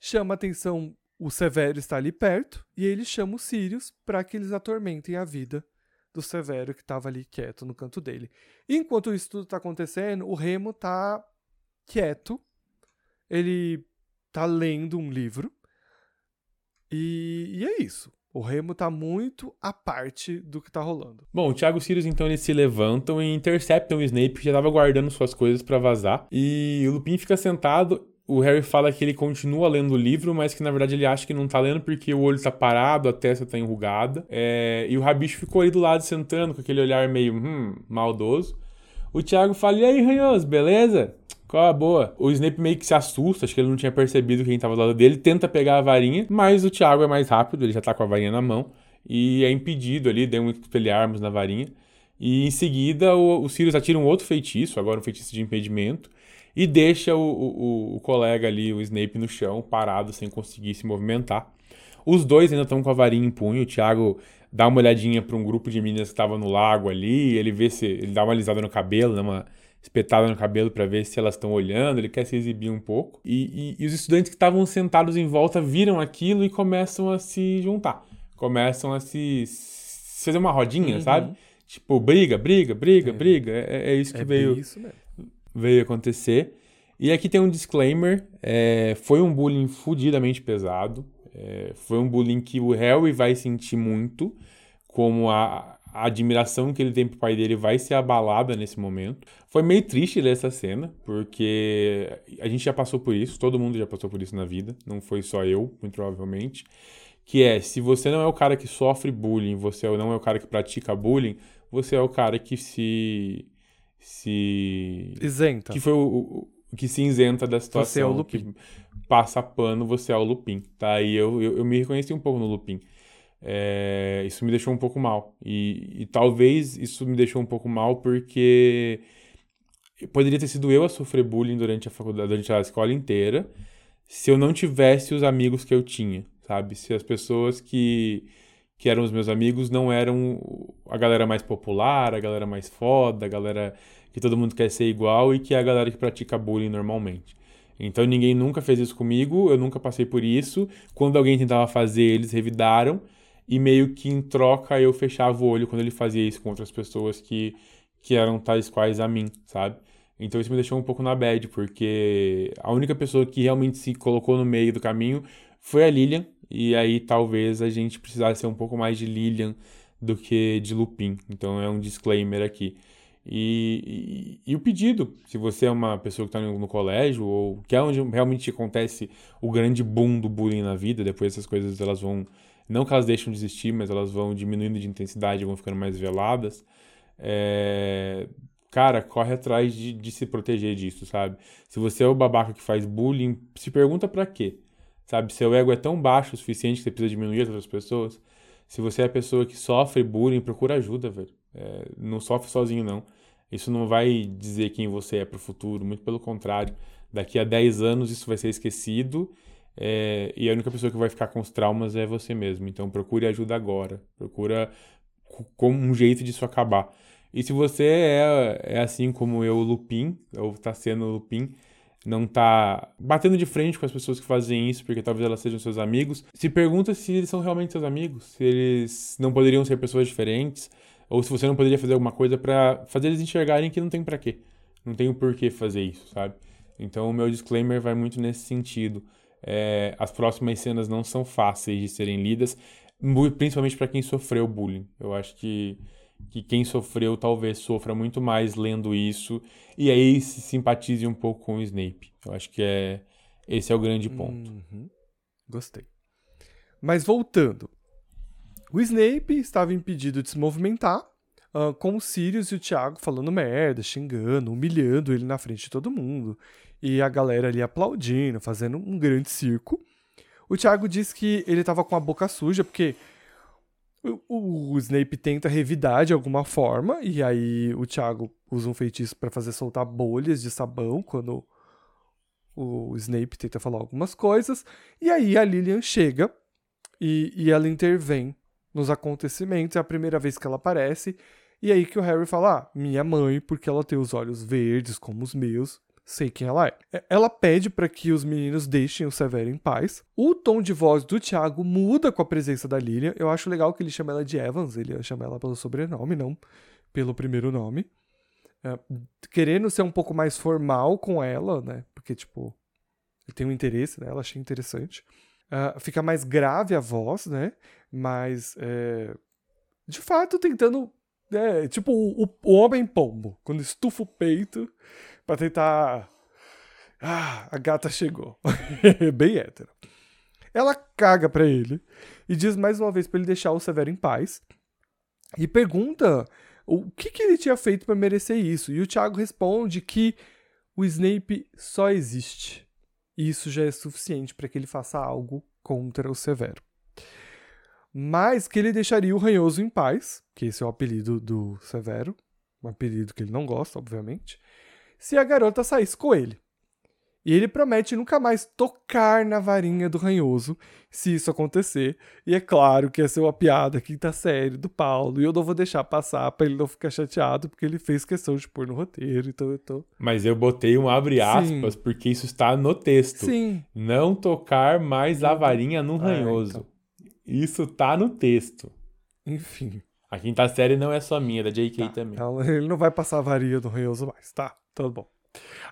chama a atenção, o Severo está ali perto, e aí ele chama o Sirius para que eles atormentem a vida do Severo que estava ali quieto no canto dele. Enquanto isso tudo tá acontecendo, o Remo tá quieto, ele tá lendo um livro, e, e é isso. O Remo tá muito à parte do que tá rolando. Bom, o Thiago e o Sirius então eles se levantam e interceptam o Snape, que já tava guardando suas coisas pra vazar. E o Lupin fica sentado. O Harry fala que ele continua lendo o livro, mas que na verdade ele acha que não tá lendo porque o olho tá parado, a testa tá enrugada. É, E o Rabicho ficou ali do lado sentando com aquele olhar meio hum, maldoso. O Thiago fala: E aí, ranhoso, beleza? Qual a boa? O Snape meio que se assusta, acho que ele não tinha percebido quem tava do lado dele, tenta pegar a varinha, mas o Thiago é mais rápido, ele já tá com a varinha na mão e é impedido ali, deu um espelharmos na varinha. E em seguida o, o Sirius atira um outro feitiço, agora um feitiço de impedimento, e deixa o, o, o colega ali, o Snape, no chão, parado, sem conseguir se movimentar. Os dois ainda estão com a varinha em punho. O Thiago dá uma olhadinha para um grupo de meninas que estava no lago ali. Ele vê se. Ele dá uma alisada no cabelo, né? Uma espetada no cabelo para ver se elas estão olhando, ele quer se exibir um pouco. E, e, e os estudantes que estavam sentados em volta viram aquilo e começam a se juntar. Começam a se, se fazer uma rodinha, Uhum. sabe? Tipo, briga, briga, briga, É. briga. É, é isso que É veio, isso mesmo. Veio acontecer. E aqui tem um disclaimer: é, foi um bullying fudidamente pesado. É, foi um bullying que o Harry vai sentir muito, como a, a admiração que ele tem pro pai dele vai ser abalada nesse momento. Foi meio triste ler essa cena, porque a gente já passou por isso, todo mundo já passou por isso na vida, não foi só eu, muito provavelmente. Que é, se você não é o cara que sofre bullying, você não é o cara que pratica bullying, você é o cara que se. Se Isenta. que foi o, o- que se isenta da situação. Você é o Lupin. Que passa pano, você é o Lupin, tá? E eu, eu, eu me reconheci um pouco no Lupin. É, isso me deixou um pouco mal. E, e talvez isso me deixou um pouco mal porque poderia ter sido eu a sofrer bullying durante a faculdade, durante a escola inteira, se eu não tivesse os amigos que eu tinha, sabe? Se as pessoas que, que eram os meus amigos não eram a galera mais popular, a galera mais foda, a galera que todo mundo quer ser igual e que é a galera que pratica bullying normalmente. Então ninguém nunca fez isso comigo, eu nunca passei por isso. Quando alguém tentava fazer, eles revidaram e meio que em troca eu fechava o olho quando ele fazia isso com outras pessoas que, que eram tais quais a mim, sabe? Então isso me deixou um pouco na bad, porque a única pessoa que realmente se colocou no meio do caminho foi a Lilian, e aí talvez a gente precisasse ser um pouco mais de Lilian do que de Lupin. Então é um disclaimer aqui. E, e, e o pedido, se você é uma pessoa que está no, no colégio, ou que é onde realmente acontece o grande boom do bullying na vida, depois essas coisas elas vão. Não que elas deixam de existir, mas elas vão diminuindo de intensidade, vão ficando mais veladas. É, cara, corre atrás de, de se proteger disso, sabe? Se você é o babaca que faz bullying, se pergunta pra quê? Sabe? Seu ego é tão baixo o suficiente que você precisa diminuir as outras pessoas. Se você é a pessoa que sofre bullying, procura ajuda, velho. É, não sofre sozinho, não. Isso não vai dizer quem você é pro futuro, muito pelo contrário. Daqui a 10 anos isso vai ser esquecido é, e a única pessoa que vai ficar com os traumas é você mesmo. Então procure ajuda agora. Procura co- como um jeito disso acabar. E se você é, é assim como eu, Lupin, ou tá sendo Lupin, não tá batendo de frente com as pessoas que fazem isso, porque talvez elas sejam seus amigos, se pergunta se eles são realmente seus amigos, se eles não poderiam ser pessoas diferentes, ou se você não poderia fazer alguma coisa pra fazer eles enxergarem que não tem pra quê. Não tem o porquê fazer isso, sabe? Então o meu disclaimer vai muito nesse sentido. É, as próximas cenas não são fáceis de serem lidas, principalmente pra quem sofreu bullying. Eu acho que que quem sofreu talvez sofra muito mais lendo isso e aí se simpatize um pouco com o Snape. Eu acho que é esse é o grande ponto. Uhum. Gostei. Mas voltando. O Snape estava impedido de se movimentar, ah, com o Sirius e o Thiago falando merda, xingando, humilhando ele na frente de todo mundo. E a galera ali aplaudindo, fazendo um grande circo. O Thiago disse que ele estava com a boca suja, porque o, o Snape tenta revidar de alguma forma, e aí o Thiago usa um feitiço para fazer soltar bolhas de sabão quando o Snape tenta falar algumas coisas, e aí a Lilian chega e, e ela intervém nos acontecimentos, é a primeira vez que ela aparece, e aí que o Harry fala, ah, minha mãe, porque ela tem os olhos verdes como os meus, sei quem ela é. É, Ela pede para que os meninos deixem o Severo em paz. O tom de voz do Thiago muda com a presença da Lilian, eu acho legal que ele chama ela de Evans, ele chama ela pelo sobrenome, não pelo primeiro nome. É, querendo ser um pouco mais formal com ela, né? Porque, tipo, ele tem um interesse nela, achei interessante. Ah, fica mais grave a voz, né? Mas, é, de fato, tentando. É, tipo o- o homem pombo, quando estufa o peito pra tentar. Ah, a gata chegou. Bem hétero. Ela caga pra ele e diz mais uma vez pra ele deixar o Severo em paz. E pergunta o que, que ele tinha feito pra merecer isso. E o Thiago responde que o Snape só existe. E isso já é suficiente para que ele faça algo contra o Severo. Mas que ele deixaria o Ranhoso em paz, que esse é o apelido do Severo, um apelido que ele não gosta, obviamente, se a garota saísse com ele. E ele promete nunca mais tocar na varinha do ranhoso se isso acontecer. E é claro que essa é uma piada quinta série do Paulo. E eu não vou deixar passar pra ele não ficar chateado, porque ele fez questão de pôr no roteiro. Então eu tô. Mas eu botei um abre aspas, Sim. porque isso está no texto. Sim. Não tocar mais a varinha no É, ranhoso. então. Isso tá no texto. Enfim. A quinta série não é só minha, é da JK também. Então, ele não vai passar a varinha do ranhoso mais, tá? Tudo bom.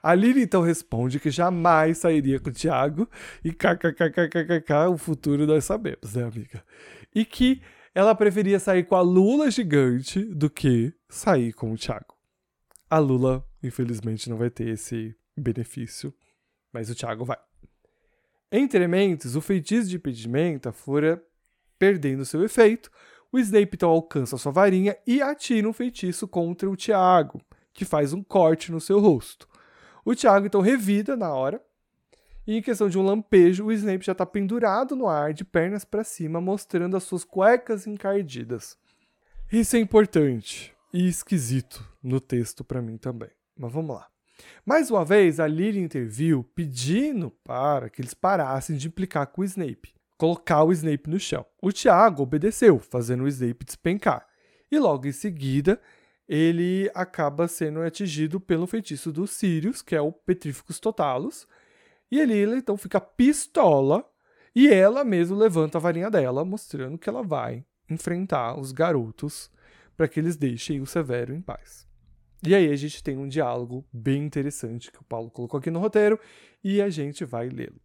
A Lily então responde que jamais sairia com o Thiago e kkkkkk, o futuro nós sabemos, né, amiga? E que ela preferia sair com a Lula gigante do que sair com o Thiago. A Lula, infelizmente, não vai ter esse benefício, mas o Thiago vai. Entre mentes, o feitiço de impedimenta fora perdendo seu efeito, o Snape então alcança sua varinha e atira um feitiço contra o Tiago, que faz um corte no seu rosto. O Tiago então revida na hora, e em questão de um lampejo, o Snape já está pendurado no ar, de pernas para cima, mostrando as suas cuecas encardidas. Isso é importante e esquisito no texto para mim também. Mas vamos lá. Mais uma vez, a Lily interviu pedindo para que eles parassem de implicar com o Snape colocar o Snape no chão. O Tiago obedeceu, fazendo o Snape despencar. E logo em seguida, ele acaba sendo atingido pelo feitiço do Sirius, que é o Petrificus Totalus. E a Lila então fica pistola e ela mesma levanta a varinha dela, mostrando que ela vai enfrentar os garotos para que eles deixem o Severo em paz. E aí a gente tem um diálogo bem interessante que o Paulo colocou aqui no roteiro e a gente vai lê-lo.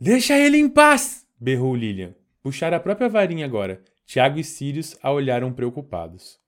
Deixa ele em paz! Berrou Lilian. Puxaram a própria varinha agora. Tiago e Sirius a olharam preocupados.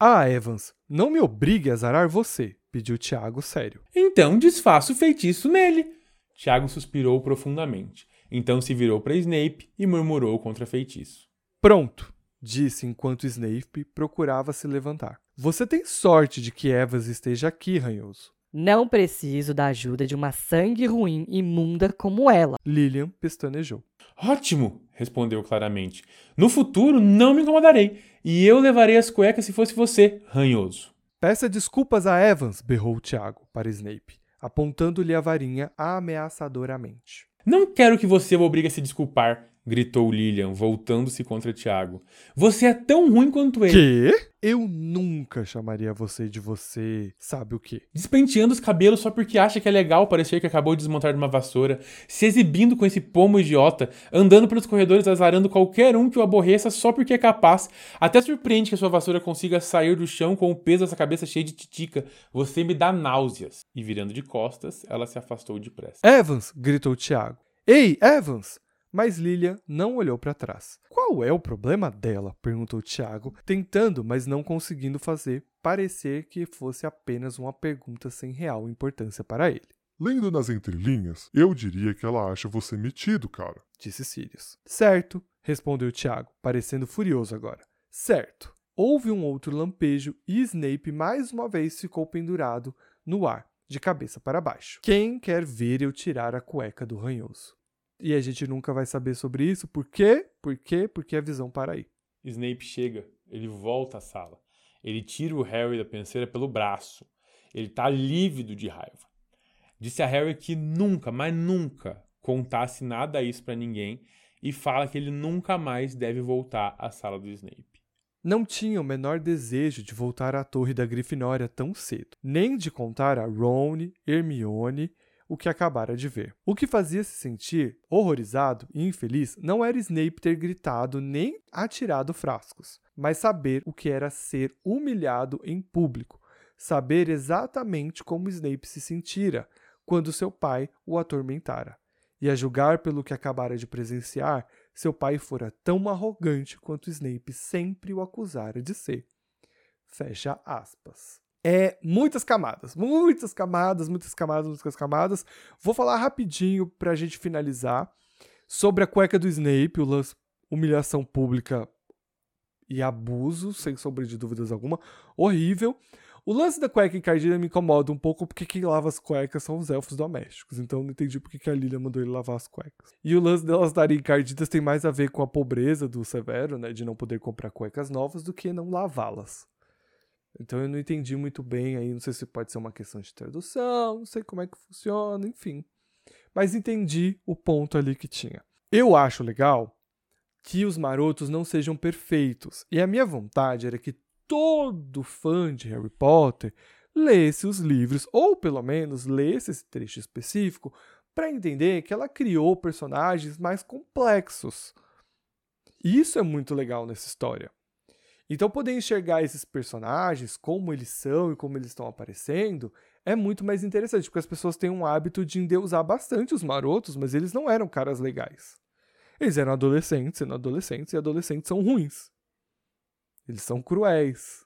Ah, Evans, não me obrigue a zarar você, pediu Tiago sério. Então desfaça o feitiço nele. Tiago suspirou profundamente. Então se virou para Snape e murmurou contra feitiço. Pronto, disse enquanto Snape procurava se levantar. Você tem sorte de que Evans esteja aqui, ranhoso. Não preciso da ajuda de uma sangue ruim imunda como ela. Lilian pestanejou. Ótimo, respondeu claramente. No futuro não me incomodarei, e eu levarei as cuecas se fosse você, ranhoso. Peça desculpas a Evans, berrou Tiago para Snape, apontando-lhe a varinha ameaçadoramente. Não quero que você o obrigue a se desculpar, gritou Lilian, voltando-se contra Tiago. Você é tão ruim quanto ele. Quê? Eu nunca chamaria você de você, sabe o quê? Despenteando os cabelos só porque acha que é legal parecer que acabou de desmontar de uma vassoura, se exibindo com esse pomo idiota, andando pelos corredores azarando qualquer um que o aborreça só porque é capaz. Até surpreende que a sua vassoura consiga sair do chão com o peso dessa cabeça cheia de titica. Você me dá náuseas. E virando de costas, ela se afastou depressa. Evans! gritou Tiago. Ei, Evans! Mas Lilian não olhou para trás. Qual é o problema dela? perguntou Tiago, tentando, mas não conseguindo fazer parecer que fosse apenas uma pergunta sem real importância para ele. Lendo nas entrelinhas, eu diria que ela acha você metido, cara. Disse Sirius. Certo, respondeu Tiago, parecendo furioso agora. Certo. Houve um outro lampejo e Snape mais uma vez ficou pendurado no ar, de cabeça para baixo. Quem quer ver eu tirar a cueca do ranhoso? E a gente nunca vai saber sobre isso. Por quê? Por quê? Porque a visão para aí. Snape chega, ele volta à sala. Ele tira o Harry da penseira pelo braço. Ele tá lívido de raiva. Disse a Harry que nunca, mas nunca, contasse nada isso para ninguém e fala que ele nunca mais deve voltar à sala do Snape. Não tinha o menor desejo de voltar à torre da Grifinória tão cedo, nem de contar a Ron, Hermione o que acabara de ver. O que fazia se sentir horrorizado e infeliz não era Snape ter gritado nem atirado frascos, mas saber o que era ser humilhado em público, saber exatamente como Snape se sentira quando seu pai o atormentara. E a julgar pelo que acabara de presenciar, seu pai fora tão arrogante quanto Snape sempre o acusara de ser. Fecha aspas. É muitas camadas, muitas camadas, muitas camadas, muitas camadas. Vou falar rapidinho pra gente finalizar sobre a cueca do Snape, o lance humilhação pública e abuso, sem sombra de dúvidas alguma, horrível. O lance da cueca encardida me incomoda um pouco porque quem lava as cuecas são os elfos domésticos. Então não entendi porque que a Lilia mandou ele lavar as cuecas. E o lance delas estarem encardidas tem mais a ver com a pobreza do Severo, né? De não poder comprar cuecas novas do que não lavá-las. Então eu não entendi muito bem aí, não sei se pode ser uma questão de tradução, não sei como é que funciona, enfim. mas entendi o ponto ali que tinha. Eu acho legal que os marotos não sejam perfeitos, e a minha vontade era que todo fã de Harry Potter lesse os livros, ou pelo menos lesse esse trecho específico, para entender que ela criou personagens mais complexos. Isso é muito legal nessa história. Então, poder enxergar esses personagens, como eles são e como eles estão aparecendo, é muito mais interessante, porque as pessoas têm um hábito de endeusar bastante os marotos, mas eles não eram caras legais. Eles eram adolescentes, sendo adolescentes, e adolescentes são ruins. Eles são cruéis.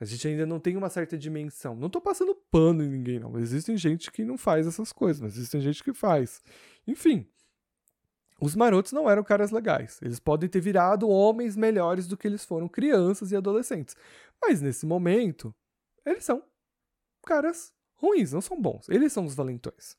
A gente ainda não tem uma certa dimensão. Não tô passando pano em ninguém, não. Existem gente que não faz essas coisas, mas existem gente que faz. Enfim, os marotos não eram caras legais. Eles podem ter virado homens melhores do que eles foram crianças e adolescentes. Mas nesse momento, eles são caras ruins, não são bons. Eles são os valentões.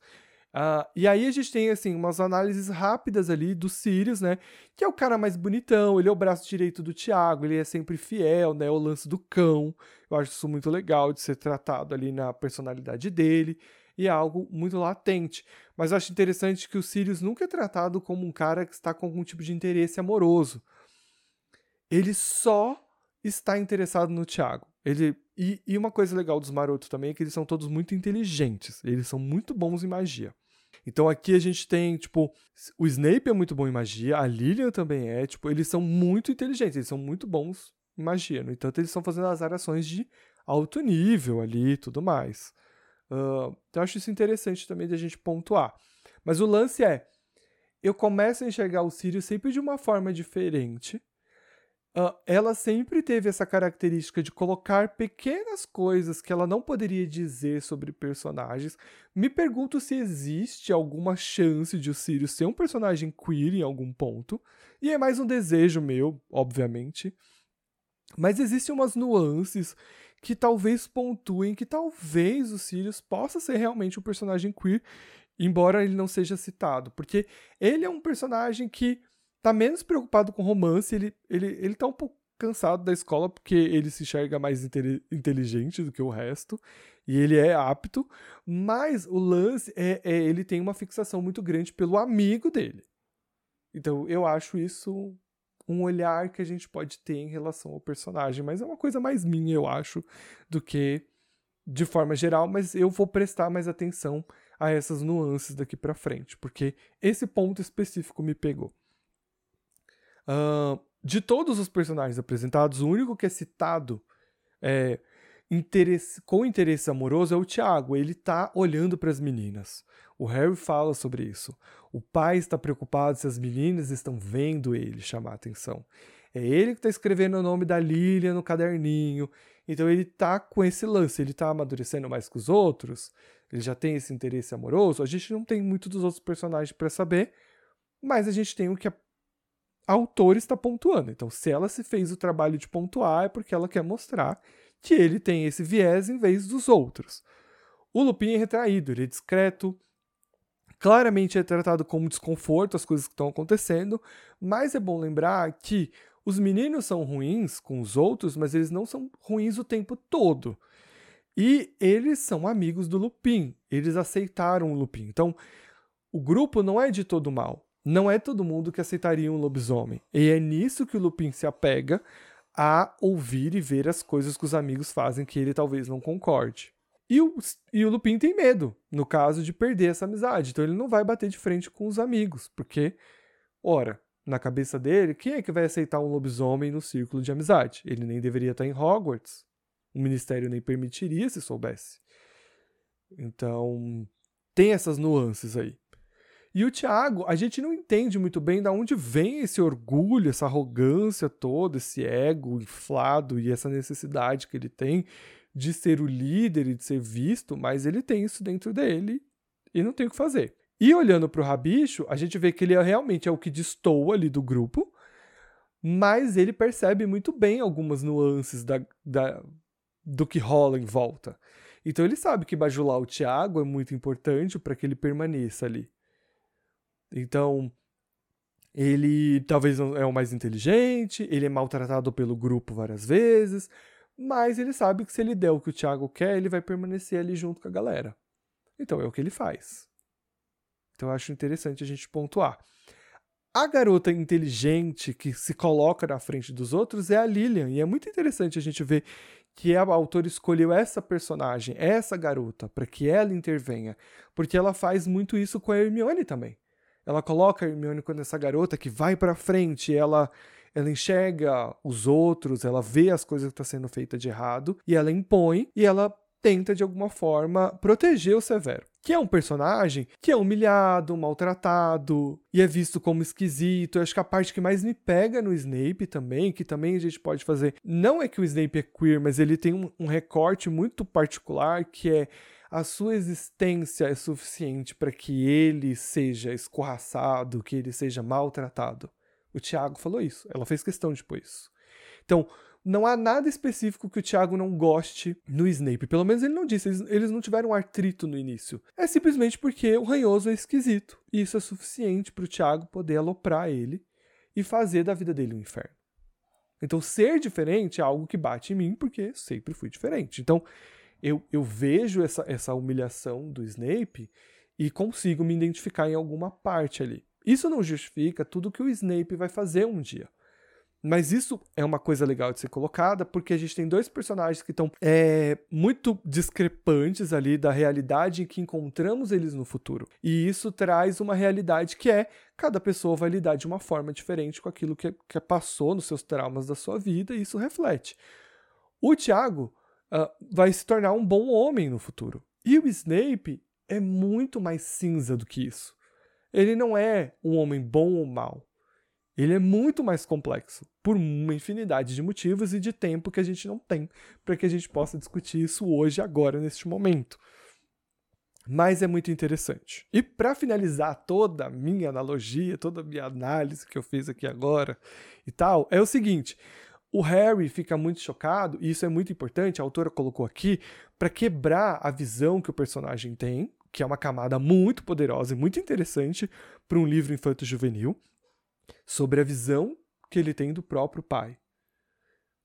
Uh, e aí a gente tem, assim, umas análises rápidas ali do Sirius, né? Que é o cara mais bonitão, ele é o braço direito do Tiago, ele é sempre fiel, né? O lance do cão. Eu acho isso muito legal de ser tratado ali na personalidade dele e é algo muito latente. Mas eu acho interessante que o Sirius nunca é tratado como um cara que está com algum tipo de interesse amoroso. Ele só está interessado no Thiago. Ele e, e uma coisa legal dos marotos também é que eles são todos muito inteligentes. Eles são muito bons em magia. Então aqui a gente tem, tipo, o Snape é muito bom em magia, a Lilian também é, tipo, eles são muito inteligentes, eles são muito bons em magia. No entanto, eles estão fazendo as ações de alto nível ali e tudo mais. Então, acho isso interessante também de a gente pontuar. Mas o lance é: eu começo a enxergar o Sirius sempre de uma forma diferente. Uh, ela sempre teve essa característica de colocar pequenas coisas que ela não poderia dizer sobre personagens. Me pergunto se existe alguma chance de o Sirius ser um personagem queer em algum ponto. E é mais um desejo meu, obviamente. Mas existem umas nuances que talvez pontuem que talvez o Sirius possa ser realmente um personagem queer, embora ele não seja citado, porque ele é um personagem que tá menos preocupado com romance, ele, ele, ele tá um pouco cansado da escola porque ele se enxerga mais inteligente do que o resto e ele é apto, mas o lance é, é ele tem uma fixação muito grande pelo amigo dele. Então eu acho isso um olhar que a gente pode ter em relação ao personagem, mas é uma coisa mais minha, eu acho, do que de forma geral, mas eu vou prestar mais atenção a essas nuances daqui para frente, porque esse ponto específico me pegou. Uh, de todos os personagens apresentados, o único que é citado é, interesse, com interesse amoroso é o Tiago. Ele tá olhando para as meninas. O Harry fala sobre isso. O pai está preocupado se as meninas estão vendo ele chamar atenção. É ele que está escrevendo o nome da Lilian no caderninho. Então ele tá com esse lance, ele tá amadurecendo mais que os outros. Ele já tem esse interesse amoroso. A gente não tem muito dos outros personagens para saber, mas a gente tem o que a autora está pontuando. Então, se ela se fez o trabalho de pontuar, é porque ela quer mostrar que ele tem esse viés em vez dos outros. O Lupin é retraído, ele é discreto, Claramente é tratado como desconforto as coisas que estão acontecendo, mas é bom lembrar que os meninos são ruins com os outros, mas eles não são ruins o tempo todo. E eles são amigos do Lupin, eles aceitaram o Lupin. Então, o grupo não é de todo mal. Não é todo mundo que aceitaria um lobisomem. E é nisso que o Lupin se apega a ouvir e ver as coisas que os amigos fazem que ele talvez não concorde. E o, e o Lupin tem medo, no caso de perder essa amizade. Então ele não vai bater de frente com os amigos, porque, ora, na cabeça dele, quem é que vai aceitar um lobisomem no círculo de amizade? Ele nem deveria estar em Hogwarts. O ministério nem permitiria se soubesse. Então, tem essas nuances aí. E o Tiago, a gente não entende muito bem de onde vem esse orgulho, essa arrogância toda, esse ego inflado e essa necessidade que ele tem de ser o líder e de ser visto, mas ele tem isso dentro dele e não tem o que fazer. E olhando para o Rabicho, a gente vê que ele é, realmente é o que destoa ali do grupo, mas ele percebe muito bem algumas nuances da, da, do que rola em volta. Então ele sabe que bajular o Thiago é muito importante para que ele permaneça ali. Então, ele talvez não é o mais inteligente, ele é maltratado pelo grupo várias vezes, mas ele sabe que se ele der o que o Thiago quer, ele vai permanecer ali junto com a galera. Então é o que ele faz. Então eu acho interessante a gente pontuar. A garota inteligente que se coloca na frente dos outros é a Lilian, e é muito interessante a gente ver que a autora escolheu essa personagem, essa garota, para que ela intervenha, porque ela faz muito isso com a Hermione também. Ela coloca a Hermione como essa garota que vai para frente, ela ela enxerga os outros, ela vê as coisas que estão tá sendo feitas de errado e ela impõe e ela tenta de alguma forma proteger o Severo, que é um personagem que é humilhado, maltratado e é visto como esquisito. Eu acho que a parte que mais me pega no Snape também, que também a gente pode fazer, não é que o Snape é queer, mas ele tem um, um recorte muito particular que é a sua existência é suficiente para que ele seja escorraçado, que ele seja maltratado. O Tiago falou isso, ela fez questão de pôr isso. Então, não há nada específico que o Tiago não goste no Snape. Pelo menos ele não disse, eles, eles não tiveram artrito no início. É simplesmente porque o ranhoso é esquisito. E isso é suficiente para o Tiago poder aloprar ele e fazer da vida dele um inferno. Então, ser diferente é algo que bate em mim, porque sempre fui diferente. Então, eu, eu vejo essa, essa humilhação do Snape e consigo me identificar em alguma parte ali. Isso não justifica tudo que o Snape vai fazer um dia. Mas isso é uma coisa legal de ser colocada, porque a gente tem dois personagens que estão é, muito discrepantes ali da realidade em que encontramos eles no futuro. E isso traz uma realidade que é cada pessoa vai lidar de uma forma diferente com aquilo que, que passou nos seus traumas da sua vida, e isso reflete. O Tiago uh, vai se tornar um bom homem no futuro. E o Snape é muito mais cinza do que isso. Ele não é um homem bom ou mau ele é muito mais complexo, por uma infinidade de motivos e de tempo que a gente não tem para que a gente possa discutir isso hoje, agora, neste momento. Mas é muito interessante. E para finalizar toda a minha analogia, toda a minha análise que eu fiz aqui agora e tal, é o seguinte: o Harry fica muito chocado, e isso é muito importante, a autora colocou aqui, para quebrar a visão que o personagem tem, que é uma camada muito poderosa e muito interessante para um livro infanto-juvenil sobre a visão que ele tem do próprio pai.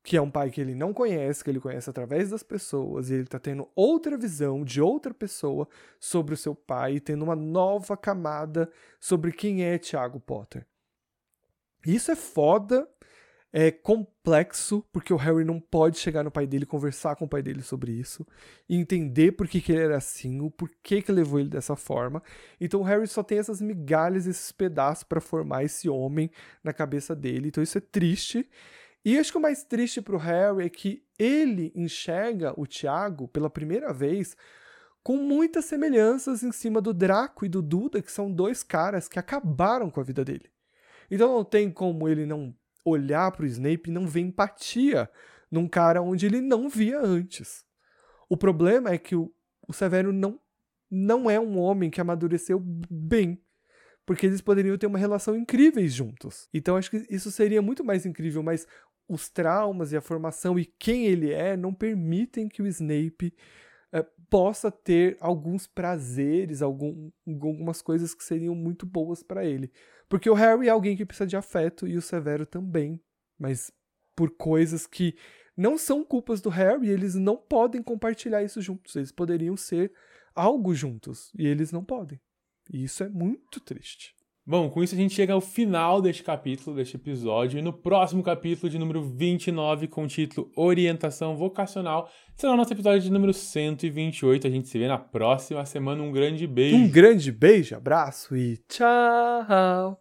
Que é um pai que ele não conhece, que ele conhece através das pessoas, e ele está tendo outra visão de outra pessoa sobre o seu pai, e tendo uma nova camada sobre quem é Tiago Potter. Isso é foda é complexo, porque o Harry não pode chegar no pai dele, conversar com o pai dele sobre isso, e entender por que, que ele era assim, o porquê que levou ele dessa forma. Então o Harry só tem essas migalhas, esses pedaços para formar esse homem na cabeça dele. Então isso é triste. E acho que o mais triste pro Harry é que ele enxerga o Tiago pela primeira vez com muitas semelhanças em cima do Draco e do Duda, que são dois caras que acabaram com a vida dele. Então não tem como ele não olhar para o Snape não ver empatia num cara onde ele não via antes. O problema é que o, o Severo não, não é um homem que amadureceu bem. Porque eles poderiam ter uma relação incríveis juntos. Então acho que isso seria muito mais incrível, mas os traumas e a formação e quem ele é não permitem que o Snape possa ter alguns prazeres, algum, algumas coisas que seriam muito boas para ele. Porque o Harry é alguém que precisa de afeto e o Severo também, mas por coisas que não são culpas do Harry, eles não podem compartilhar isso juntos. Eles poderiam ser algo juntos e eles não podem. E isso é muito triste. Bom, com isso a gente chega ao final deste capítulo, deste episódio, e no próximo capítulo de número 29, com o título Orientação Vocacional, será o nosso episódio de número 128. A gente se vê na próxima semana. Um grande beijo. Um grande beijo, abraço e tchau!